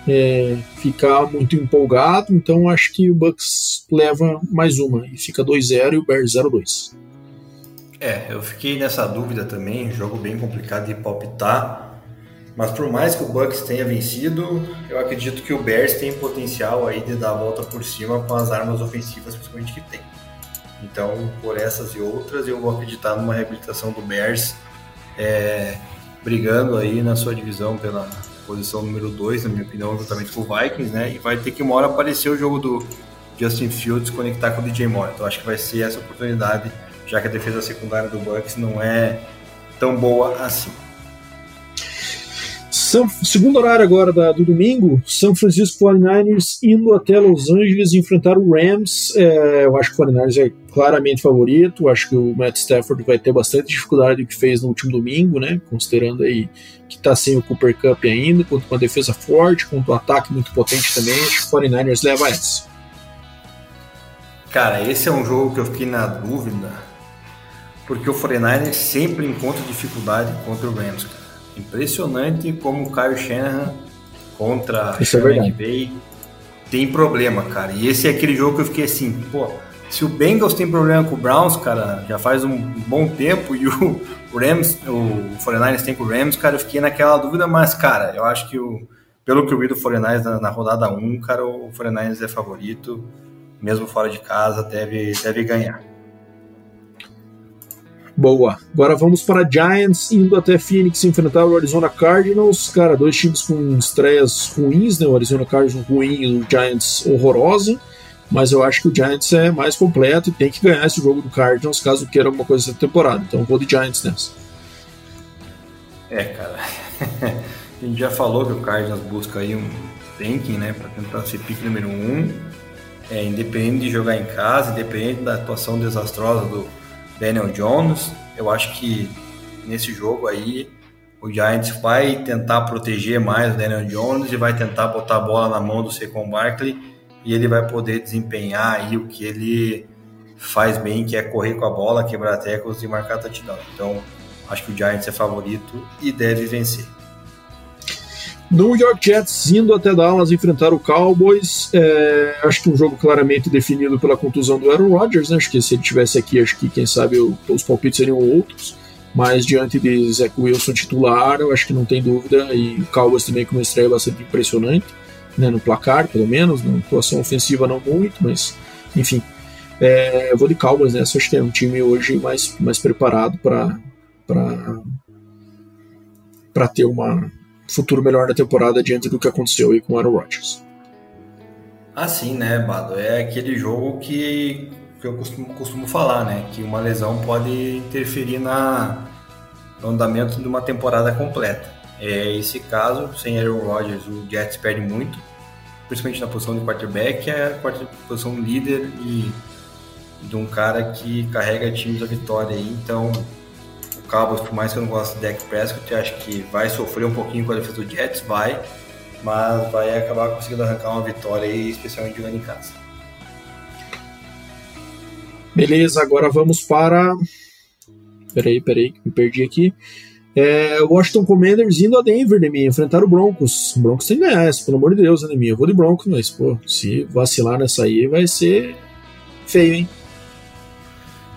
é, ficar muito empolgado. Então acho que o Bucks leva mais uma e fica 2-0 e o Bears 0-2. É, eu fiquei nessa dúvida também. Jogo bem complicado de palpitar. Mas por mais que o Bucks tenha vencido, eu acredito que o Bears tem potencial aí de dar a volta por cima com as armas ofensivas, principalmente que tem. Então, por essas e outras, eu vou acreditar numa reabilitação do Bears, é, brigando aí na sua divisão pela posição número 2, na minha opinião, juntamente com o Vikings, né? E vai ter que uma hora aparecer o jogo do Justin Fields conectar com o DJ Moore. Então, acho que vai ser essa oportunidade, já que a defesa secundária do Bucks não é tão boa assim. São, segundo horário agora da, do domingo, São Francisco 49ers indo até Los Angeles enfrentar o Rams. É, eu acho que o 49ers é claramente favorito. Acho que o Matt Stafford vai ter bastante dificuldade do que fez no último domingo, né? Considerando aí que está sem o Cooper Cup ainda, contra uma defesa forte, contra um ataque muito potente também. Acho que o 49ers leva essa. Cara, esse é um jogo que eu fiquei na dúvida, porque o 49ers sempre encontra dificuldade contra o Rams, cara. Impressionante como o Kyle Shanahan contra Isso Sean é tem problema, cara. E esse é aquele jogo que eu fiquei assim, pô, se o Bengals tem problema com o Browns, cara, já faz um bom tempo, e o Rams, o 49ers tem com o Rams, cara, eu fiquei naquela dúvida, mas, cara, eu acho que o, pelo que eu vi do 49ers na, na rodada 1, cara, o 49ers é favorito, mesmo fora de casa, deve, deve ganhar. Boa. Agora vamos para Giants indo até Phoenix enfrentar o Arizona Cardinals. Cara, dois times com estreias ruins, né? O Arizona Cardinals ruim e o Giants horroroso. Mas eu acho que o Giants é mais completo e tem que ganhar esse jogo do Cardinals caso queira alguma coisa essa temporada. Então vou de Giants nessa. É, cara. A gente já falou que o Cardinals busca aí um ranking, né? Para tentar ser pick número um. É, independente de jogar em casa, independente da atuação desastrosa do Daniel Jones. Eu acho que nesse jogo aí o Giants vai tentar proteger mais o Daniel Jones e vai tentar botar a bola na mão do Saquon Barkley e ele vai poder desempenhar aí o que ele faz bem, que é correr com a bola, quebrar teclas e marcar touchdown. Então, acho que o Giants é favorito e deve vencer. New York Jets indo até Dallas enfrentar o Cowboys. É, acho que um jogo claramente definido pela contusão do Aaron Rodgers. Né? Acho que se ele tivesse aqui, acho que quem sabe os palpites seriam outros. Mas diante de Zach Wilson titular, eu acho que não tem dúvida. E o Cowboys também com uma estreia bastante impressionante, né? no placar, pelo menos. Na atuação ofensiva, não muito, mas enfim. É, eu vou de Cowboys nessa. Acho que é um time hoje mais, mais preparado para para ter uma futuro melhor na temporada diante do que aconteceu aí com o Aaron Rodgers. Assim, né, Bado? É aquele jogo que, que eu costumo, costumo falar, né? Que uma lesão pode interferir na, no andamento de uma temporada completa. É esse caso, sem Aaron Rodgers, o Jets perde muito, principalmente na posição de quarterback, é a posição líder e de um cara que carrega times à vitória então Cowboys, por mais que eu não goste do Dak Prescott, eu acho que vai sofrer um pouquinho com a defesa do Jets, vai, mas vai acabar conseguindo arrancar uma vitória aí, especialmente jogando em casa. Beleza, agora vamos para. Peraí, peraí, me perdi aqui. É, Washington Commanders indo a Denver, né, minha, enfrentar o Broncos. O Broncos tem que ganhar pelo amor de Deus, né, minha? Eu vou de Broncos, mas, pô, se vacilar nessa aí vai ser feio, hein?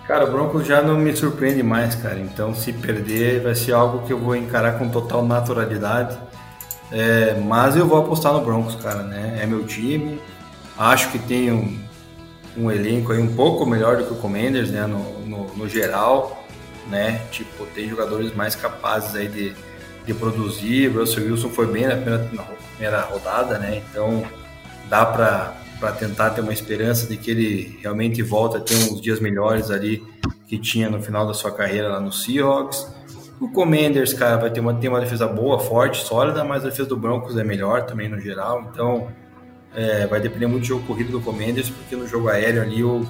Cara, o Broncos já não me surpreende mais, cara. Então, se perder, vai ser algo que eu vou encarar com total naturalidade. É, mas eu vou apostar no Broncos, cara, né? É meu time. Acho que tem um, um elenco aí um pouco melhor do que o Commanders, né? No, no, no geral, né? Tipo, tem jogadores mais capazes aí de, de produzir. O Russell Wilson foi bem na primeira, na primeira rodada, né? Então, dá para para tentar ter uma esperança de que ele realmente volta a ter uns dias melhores ali que tinha no final da sua carreira lá no Seahawks. O Commanders, cara, vai ter uma, ter uma defesa boa, forte, sólida, mas a defesa do Broncos é melhor também no geral. Então, é, vai depender muito do jogo corrido do Commanders, porque no jogo aéreo ali o,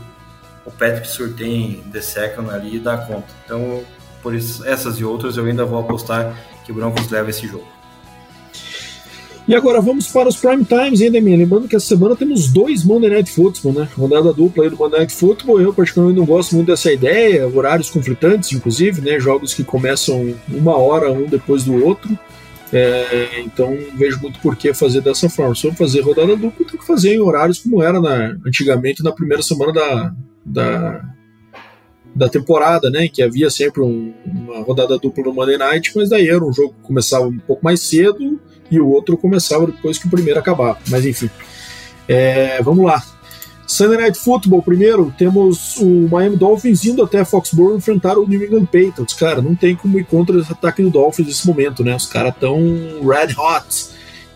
o Patrick Surtain The Second ali dá conta. Então, por isso, essas e outras eu ainda vou apostar que o Broncos leva esse jogo. E agora vamos para os prime times ainda, minha. Lembrando que essa semana temos dois Monday Night Football, né? Rodada dupla aí do Monday Night Football. Eu, particularmente, não gosto muito dessa ideia. Horários conflitantes, inclusive, né? Jogos que começam uma hora um depois do outro. É, então vejo muito por que fazer dessa forma. Se eu fazer rodada dupla, tem que fazer em horários como era na, antigamente na primeira semana da, da, da temporada, né? Que havia sempre um, uma rodada dupla no Monday Night, mas daí era um jogo que começava um pouco mais cedo e o outro começava depois que o primeiro acabava. Mas enfim, é, vamos lá. Sunday Night Football, primeiro, temos o Miami Dolphins indo até Foxborough enfrentar o New England Patriots. Cara, não tem como ir contra esse ataque do Dolphins nesse momento, né? Os caras tão red hot.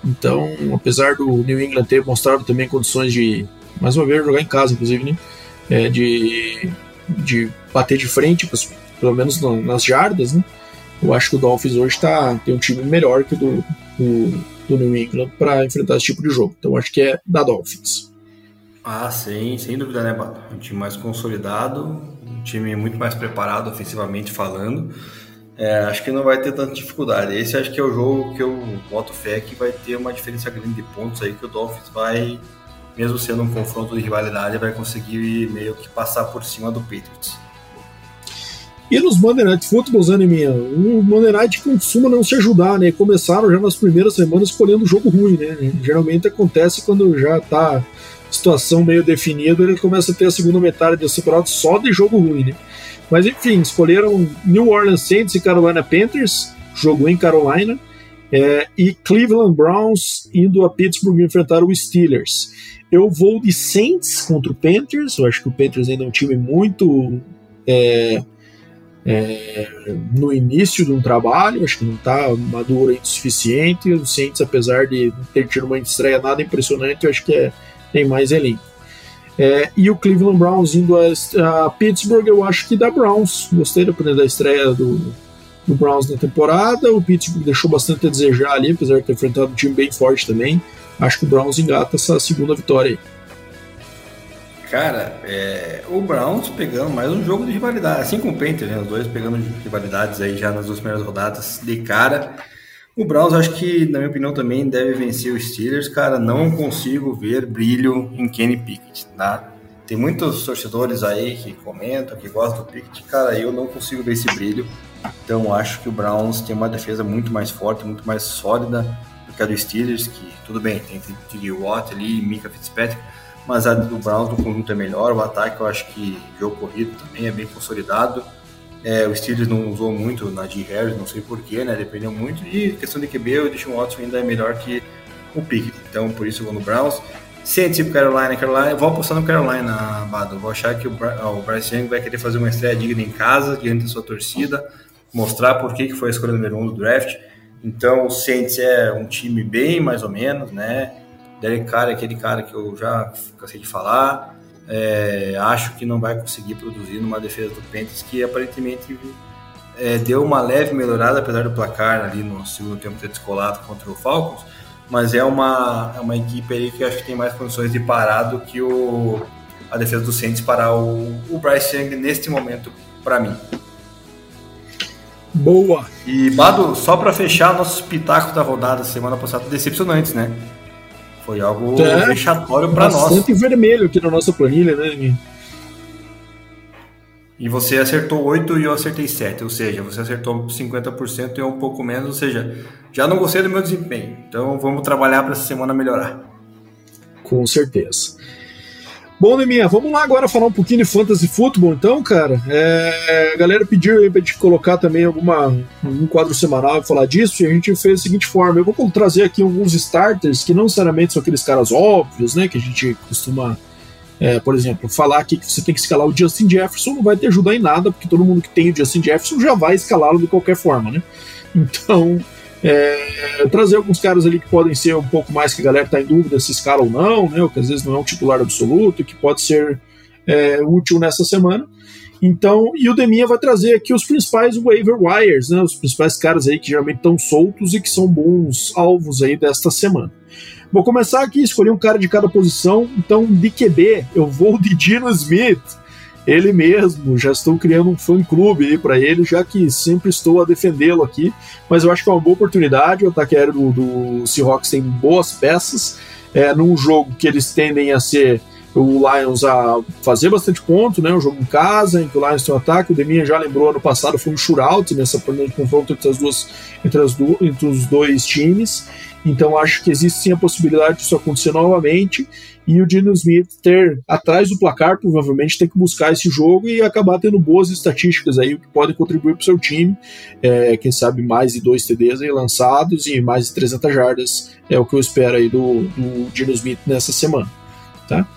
Então, apesar do New England ter mostrado também condições de, mais uma vez, jogar em casa, inclusive, né? É, de, de bater de frente, pelo menos nas jardas, né? Eu acho que o Dolphins hoje tá, tem um time melhor que o do, do, do New England para enfrentar esse tipo de jogo. Então acho que é da Dolphins. Ah, sim, sem dúvida, né, Bato? Um time mais consolidado, um time muito mais preparado ofensivamente falando. É, acho que não vai ter tanta dificuldade. Esse acho que é o jogo que eu boto fé que vai ter uma diferença grande de pontos aí que o Dolphins vai, mesmo sendo um confronto de rivalidade, vai conseguir meio que passar por cima do Patriots. E nos Monday Night Footballs, né? O Monday Night costuma não se ajudar, né? Começaram já nas primeiras semanas escolhendo jogo ruim, né? Geralmente acontece quando já tá situação meio definida, ele começa a ter a segunda metade do campeonato só de jogo ruim, né? Mas enfim, escolheram New Orleans Saints e Carolina Panthers, jogo em Carolina, é, e Cleveland Browns indo a Pittsburgh enfrentar os Steelers. Eu vou de Saints contra o Panthers, eu acho que o Panthers ainda é um time muito é, é, no início de um trabalho, acho que não está maduro ainda o suficiente. O Saints, apesar de ter tido uma estreia nada impressionante, acho que é, tem mais elenco. É, e o Cleveland Browns indo a, a, Pittsburgh, eu acho que da Browns. Gostei da estreia do, do Browns na temporada. O Pittsburgh deixou bastante a desejar ali, apesar de ter enfrentado um time bem forte também. Acho que o Browns engata essa segunda vitória aí. Cara, é, o Browns pegando mais um jogo de rivalidade, assim como o Panthers, né, os dois pegando rivalidades aí já nas duas primeiras rodadas de cara. O Browns, acho que, na minha opinião, também deve vencer os Steelers. Cara, não consigo ver brilho em Kenny Pickett, tá? Tem muitos torcedores aí que comentam, que gostam do Pickett. Cara, eu não consigo ver esse brilho. Então, acho que o Browns tem uma defesa muito mais forte, muito mais sólida do que a do Steelers, que tudo bem, tem T.J. Watt ali, Mika Fitzpatrick, mas a do Browns no conjunto é melhor. O ataque eu acho que jogo corrido também é bem consolidado. É, o Steelers não usou muito na G. Harris, não sei porquê, né? Dependeu muito. E questão de QB, o Deshaun Watson ainda é melhor que o Pickett. Então, por isso eu vou no Browns. Sem tipo Carolina, Carolina, vou apostar no Carolina, Bado. Vou achar que o, o Bryce Young vai querer fazer uma estreia digna em casa, diante da sua torcida, mostrar por que, que foi a escolha número um do draft. Então, o Saints é um time bem mais ou menos, né? Derek Carr é aquele cara que eu já cansei de falar. É, acho que não vai conseguir produzir numa defesa do Panthers que aparentemente é, deu uma leve melhorada, apesar do placar ali no segundo tempo ter descolado contra o Falcons. Mas é uma, é uma equipe aí que acho que tem mais condições de parar do que o, a defesa do Saints parar o, o Bryce Young neste momento, para mim. Boa! E, Bado, só para fechar nossos pitacos da rodada semana passada, decepcionantes, né? Foi algo é, vexatório para nós. Bastante vermelho aqui na nossa planilha, né? E você acertou 8 e eu acertei 7, ou seja, você acertou 50% e eu um pouco menos, ou seja, já não gostei do meu desempenho. Então vamos trabalhar para essa semana melhorar. Com certeza. Bom, Neminha, vamos lá agora falar um pouquinho de fantasy futebol, então, cara. É, a galera pediu aí pra gente colocar também alguma, um quadro semanal e falar disso, e a gente fez da seguinte forma: eu vou trazer aqui alguns starters que não necessariamente são aqueles caras óbvios, né? Que a gente costuma, é, por exemplo, falar aqui que você tem que escalar o Justin Jefferson, não vai te ajudar em nada, porque todo mundo que tem o Justin Jefferson já vai escalá-lo de qualquer forma, né? Então, é, trazer alguns caras ali que podem ser um pouco mais que a galera está em dúvida se escala ou não, né? Ou que às vezes não é um titular absoluto, que pode ser é, útil nessa semana. Então, e o Deminha vai trazer aqui os principais waiver wires, né? Os principais caras aí que geralmente estão soltos e que são bons alvos aí desta semana. Vou começar aqui, escolher um cara de cada posição. Então, de QB, eu vou de Dino Smith ele mesmo, já estou criando um fã-clube aí para ele, já que sempre estou a defendê-lo aqui, mas eu acho que é uma boa oportunidade, o ataque aéreo do, do Seahawks tem boas peças, é, num jogo que eles tendem a ser o Lions a fazer bastante ponto, né? Um jogo em casa, em que o Lions tem um ataque. O Deminha já lembrou ano passado foi um shootout nessa confronto entre as duas entre, as entre os dois times. Então acho que existe sim a possibilidade disso acontecer novamente e o Dino Smith ter atrás do placar, provavelmente tem que buscar esse jogo e acabar tendo boas estatísticas aí que podem contribuir para o seu time. É, quem sabe mais de dois TDs aí lançados e mais de 300 jardas é o que eu espero aí do, do Dino Smith nessa semana. Tá?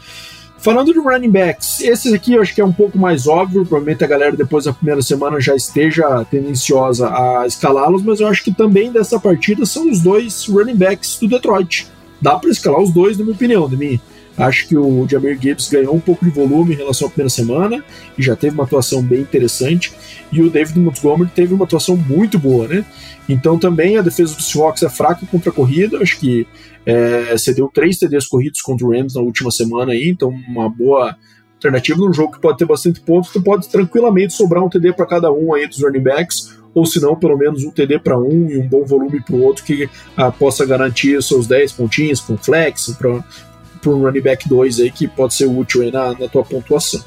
Falando de running backs, esses aqui eu acho que é um pouco mais óbvio, provavelmente a galera depois da primeira semana já esteja tendenciosa a escalá-los, mas eu acho que também dessa partida são os dois running backs do Detroit. Dá para escalar os dois, na minha opinião, de mim. Acho que o Jamir Gibbs ganhou um pouco de volume em relação à primeira semana e já teve uma atuação bem interessante. E o David Montgomery teve uma atuação muito boa, né? Então também a defesa dos Seahawks é fraca contra a corrida. Acho que é, cedeu três TDs corridos contra o Rams na última semana aí, então uma boa alternativa num jogo que pode ter bastante pontos. Tu pode tranquilamente sobrar um TD para cada um aí dos running backs ou se não, pelo menos um TD para um e um bom volume para o outro que ah, possa garantir seus 10 pontinhos com flex para um running back 2 aí que pode ser útil aí na, na tua pontuação.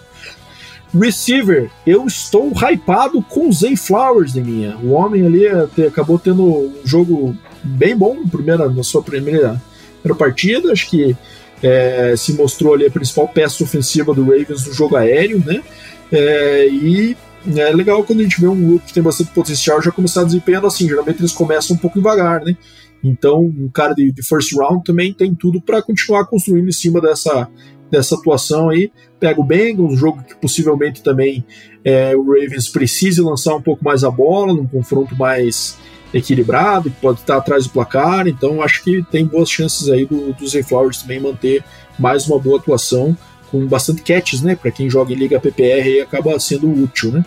Receiver, eu estou hypado com Zay Flowers em minha. O homem ali até, acabou tendo um jogo bem bom primeira, na sua primeira, primeira partida. Acho que é, se mostrou ali a principal peça ofensiva do Ravens no jogo aéreo, né? É, e é legal quando a gente vê um grupo que tem bastante potencial já começar desempenhando assim. Geralmente eles começam um pouco devagar, né? Então, um cara de, de first round também tem tudo para continuar construindo em cima dessa, dessa atuação aí. Pega o Bengals, um jogo que possivelmente também é, o Ravens precise lançar um pouco mais a bola, num confronto mais equilibrado, pode estar atrás do placar. Então, acho que tem boas chances aí do, do Zay Flowers também manter mais uma boa atuação com bastante catches, né? Para quem joga em Liga PPR acaba sendo útil, né?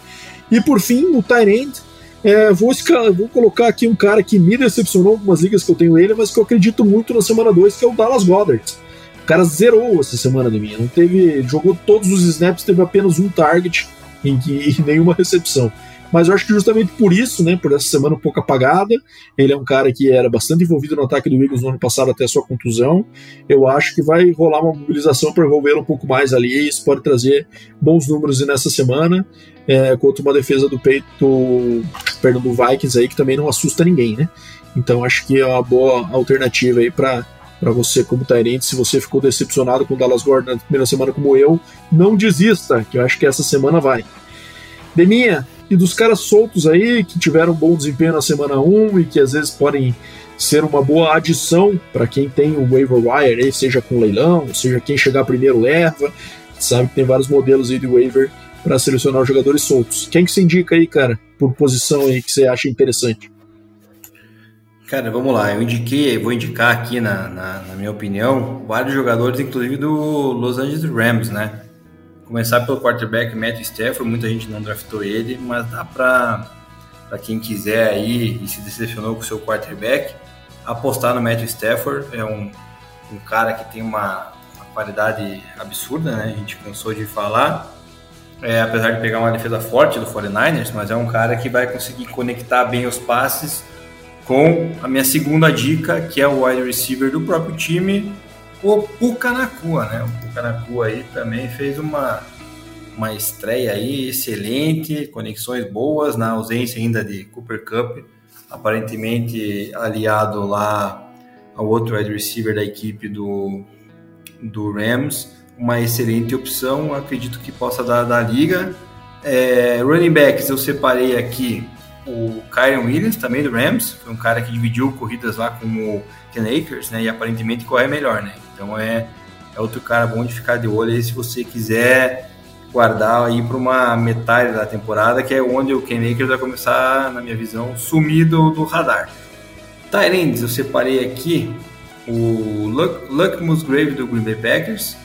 E por fim, o Tyrant. É, vou, vou colocar aqui um cara que me decepcionou algumas ligas que eu tenho ele, mas que eu acredito muito na semana 2, que é o Dallas Goddard. O cara zerou essa semana de mim. Não teve. Jogou todos os snaps, teve apenas um target em, que, em nenhuma recepção. Mas eu acho que justamente por isso, né, por essa semana um pouco apagada, ele é um cara que era bastante envolvido no ataque do Eagles no ano passado até a sua contusão. Eu acho que vai rolar uma mobilização para envolver um pouco mais ali, e isso pode trazer bons números nessa semana, é, contra uma defesa do peito, perdão, do Vikings aí, que também não assusta ninguém, né? Então acho que é uma boa alternativa aí para para você como Tyrant, se você ficou decepcionado com o Dallas Gordon na primeira semana como eu, não desista, que eu acho que essa semana vai. Deminha, e dos caras soltos aí que tiveram bom desempenho na semana 1 e que às vezes podem ser uma boa adição para quem tem o waiver wire, seja com leilão, seja quem chegar primeiro leva. Sabe que tem vários modelos aí de waiver para selecionar os jogadores soltos. Quem que você indica aí, cara, por posição aí que você acha interessante? Cara, vamos lá. Eu indiquei, vou indicar aqui na, na, na minha opinião, vários jogadores, inclusive do Los Angeles Rams, né? Começar pelo quarterback Matthew Stafford, muita gente não draftou ele, mas dá para para quem quiser aí e se decepcionou com o seu quarterback, apostar no Matthew Stafford. É um, um cara que tem uma, uma qualidade absurda, né? A gente cansou de falar. É, apesar de pegar uma defesa forte do 49ers, mas é um cara que vai conseguir conectar bem os passes com a minha segunda dica, que é o wide receiver do próprio time, o Pucanacua, né? O Pucanacua aí também fez uma, uma estreia aí excelente, conexões boas, na ausência ainda de Cooper Cup, aparentemente aliado lá ao outro wide receiver da equipe do, do Rams, uma excelente opção, acredito que possa dar da liga. É, running backs eu separei aqui o Kyron Williams, também do Rams, foi um cara que dividiu corridas lá com o Ken Akers, né, e aparentemente corre melhor, né, então é, é outro cara bom de ficar de olho aí se você quiser guardar aí para uma metade da temporada, que é onde o Ken Akers vai começar, na minha visão, sumir do, do radar. Tyrands, eu separei aqui o Luck, Luck Musgrave do Green Bay Packers,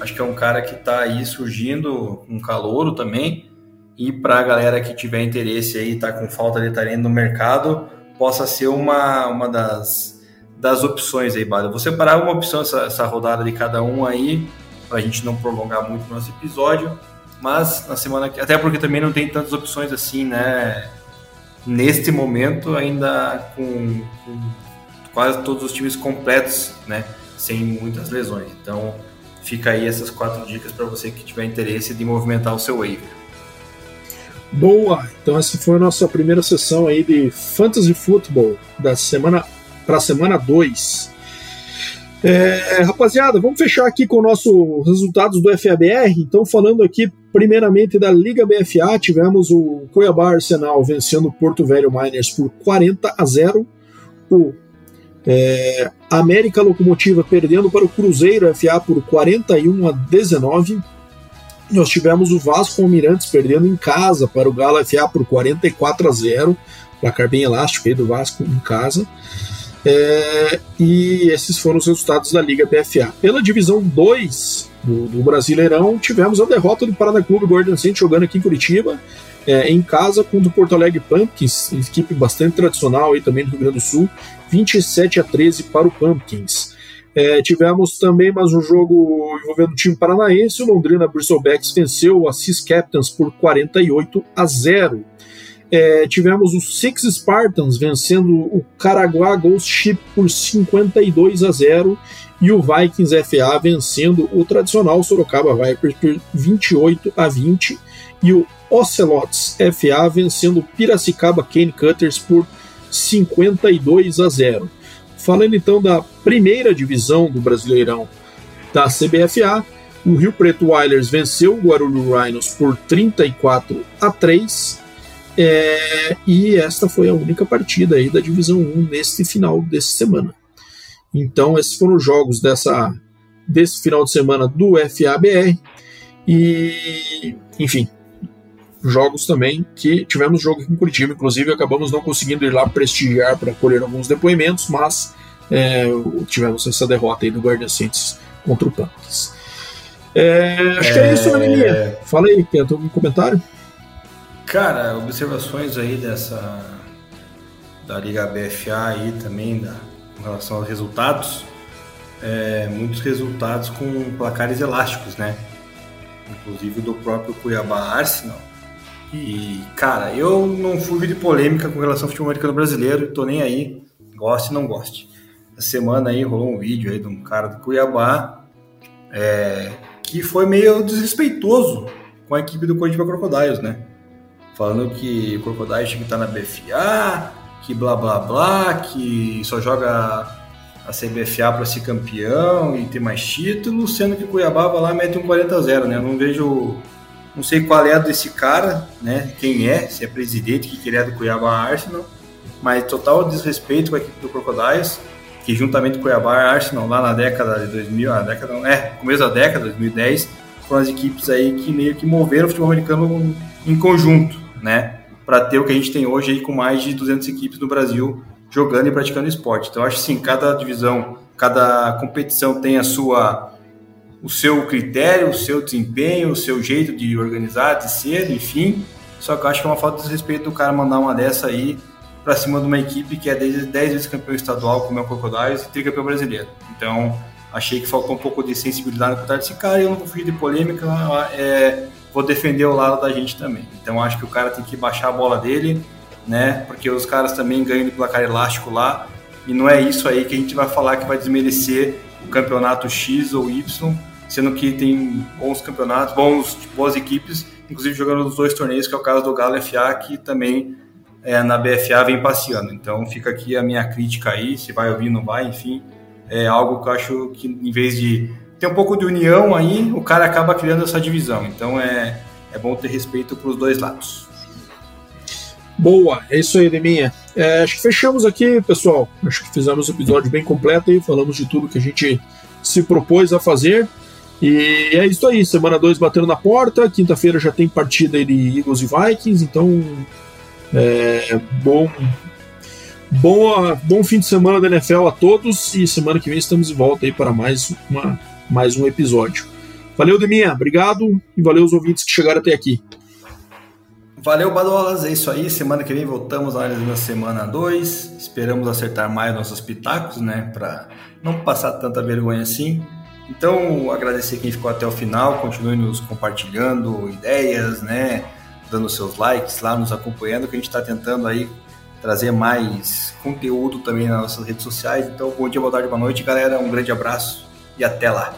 acho que é um cara que está aí surgindo, um calouro também, e para a galera que tiver interesse aí, tá com falta de talento no mercado, possa ser uma, uma das das opções aí, Bada. Vou separar uma opção essa, essa rodada de cada um aí, para a gente não prolongar muito o nosso episódio. Mas na semana que. Até porque também não tem tantas opções assim, né? Neste momento, ainda com, com quase todos os times completos, né? Sem muitas lesões. Então, fica aí essas quatro dicas para você que tiver interesse de movimentar o seu waiver. Boa! Então essa foi a nossa primeira sessão aí de Fantasy Football da semana para a semana 2. É, rapaziada, vamos fechar aqui com nossos resultados do FABR. Então, falando aqui primeiramente da Liga BFA, tivemos o Cuiabá Arsenal vencendo o Porto Velho Miners por 40 a 0. O é, América Locomotiva perdendo para o Cruzeiro FA por 41 a 19. Nós tivemos o Vasco Almirantes perdendo em casa para o Galo FA por 44 a 0. Placar bem elástico aí do Vasco em casa. É, e esses foram os resultados da Liga PFA. Pela divisão 2 do, do Brasileirão, tivemos a derrota do Paraná Clube Gordon Saints jogando aqui em Curitiba, é, em casa contra o Porto Alegre Pumpkins, equipe bastante tradicional aí também do Rio Grande do Sul, 27 a 13 para o Pumpkins. É, tivemos também mais um jogo envolvendo o time paranaense. O Londrina Bristlebacks venceu o Assis Captains por 48 a 0. É, tivemos os Six Spartans vencendo o Caraguá Ghost Ship por 52 a 0 e o Vikings FA vencendo o tradicional Sorocaba Vipers por 28 a 20 e o Ocelots FA vencendo o Piracicaba Cane Cutters por 52 a 0. Falando então da primeira divisão do Brasileirão da CBFA, o Rio Preto Wilders venceu o Guarulhos Rhinos por 34 a 3. É, e esta foi a única partida aí da divisão 1 neste final dessa semana. Então, esses foram os jogos dessa, desse final de semana do FABR. E, enfim, jogos também que tivemos jogo aqui em Curitiba, inclusive acabamos não conseguindo ir lá prestigiar para colher alguns depoimentos, mas é, tivemos essa derrota aí do Guardian Saints contra o Pumpkins. É, acho que é isso, né? Fala aí, tem algum comentário? Cara, observações aí dessa da Liga BFA aí também, da, com relação aos resultados. É, muitos resultados com placares elásticos, né? Inclusive do próprio Cuiabá Arsenal e, cara, eu não fui de polêmica com relação ao futebol americano brasileiro, tô nem aí, goste não goste. Essa semana aí rolou um vídeo aí de um cara do Cuiabá é, que foi meio desrespeitoso com a equipe do Coritiba Crocodiles, né? Falando que o Crocodiles tinha que estar na BFA, que blá blá blá, que só joga a CBFA para ser campeão e ter mais títulos, sendo que o Cuiabá vai lá mete um 40 a 0, né? Eu não vejo não sei qual é desse cara, né? Quem é, se é presidente, que queria do Cuiabá Arsenal, mas total desrespeito com a equipe do Crocodiles, que juntamente com o Cuiabá Arsenal lá na década de 2000, a década, é, começo da década, 2010, foram as equipes aí que meio que moveram o futebol americano em conjunto, né? Para ter o que a gente tem hoje aí com mais de 200 equipes no Brasil jogando e praticando esporte. Então, acho sim, cada divisão, cada competição tem a sua o seu critério, o seu desempenho, o seu jeito de organizar, de ser, enfim. Só que eu acho que é uma falta de respeito do cara mandar uma dessa aí para cima de uma equipe que é 10 vezes campeão estadual, como é o Crocodiles, e tricampeão brasileiro. Então, achei que faltou um pouco de sensibilidade por trás desse cara e eu não vou fugir de polêmica, é, vou defender o lado da gente também. Então, acho que o cara tem que baixar a bola dele, né? Porque os caras também ganham de placar elástico lá, e não é isso aí que a gente vai falar que vai desmerecer o campeonato X ou Y sendo que tem bons campeonatos, bons, boas equipes, inclusive jogando nos dois torneios, que é o caso do Galo FA, que também é, na BFA vem passeando. Então fica aqui a minha crítica aí, se vai ouvir, não vai, enfim, é algo que eu acho que em vez de ter um pouco de união aí, o cara acaba criando essa divisão. Então é, é bom ter respeito para os dois lados. Boa, é isso aí, Deminha. É, acho que fechamos aqui, pessoal. Acho que fizemos um episódio bem completo e falamos de tudo que a gente se propôs a fazer. E é isso aí, semana 2 batendo na porta, quinta-feira já tem partida de Eagles e Vikings, então é, bom, bom, bom fim de semana da NFL a todos e semana que vem estamos de volta aí para mais, uma, mais um episódio. Valeu, Deminha, obrigado e valeu os ouvintes que chegaram até aqui. Valeu, Badolas, é isso aí. Semana que vem voltamos na semana 2. Esperamos acertar mais nossos pitacos, né? Para não passar tanta vergonha assim. Então, agradecer quem ficou até o final, continue nos compartilhando ideias, né? Dando seus likes lá, nos acompanhando, que a gente está tentando aí trazer mais conteúdo também nas nossas redes sociais. Então, bom dia, boa tarde, boa noite, galera. Um grande abraço e até lá.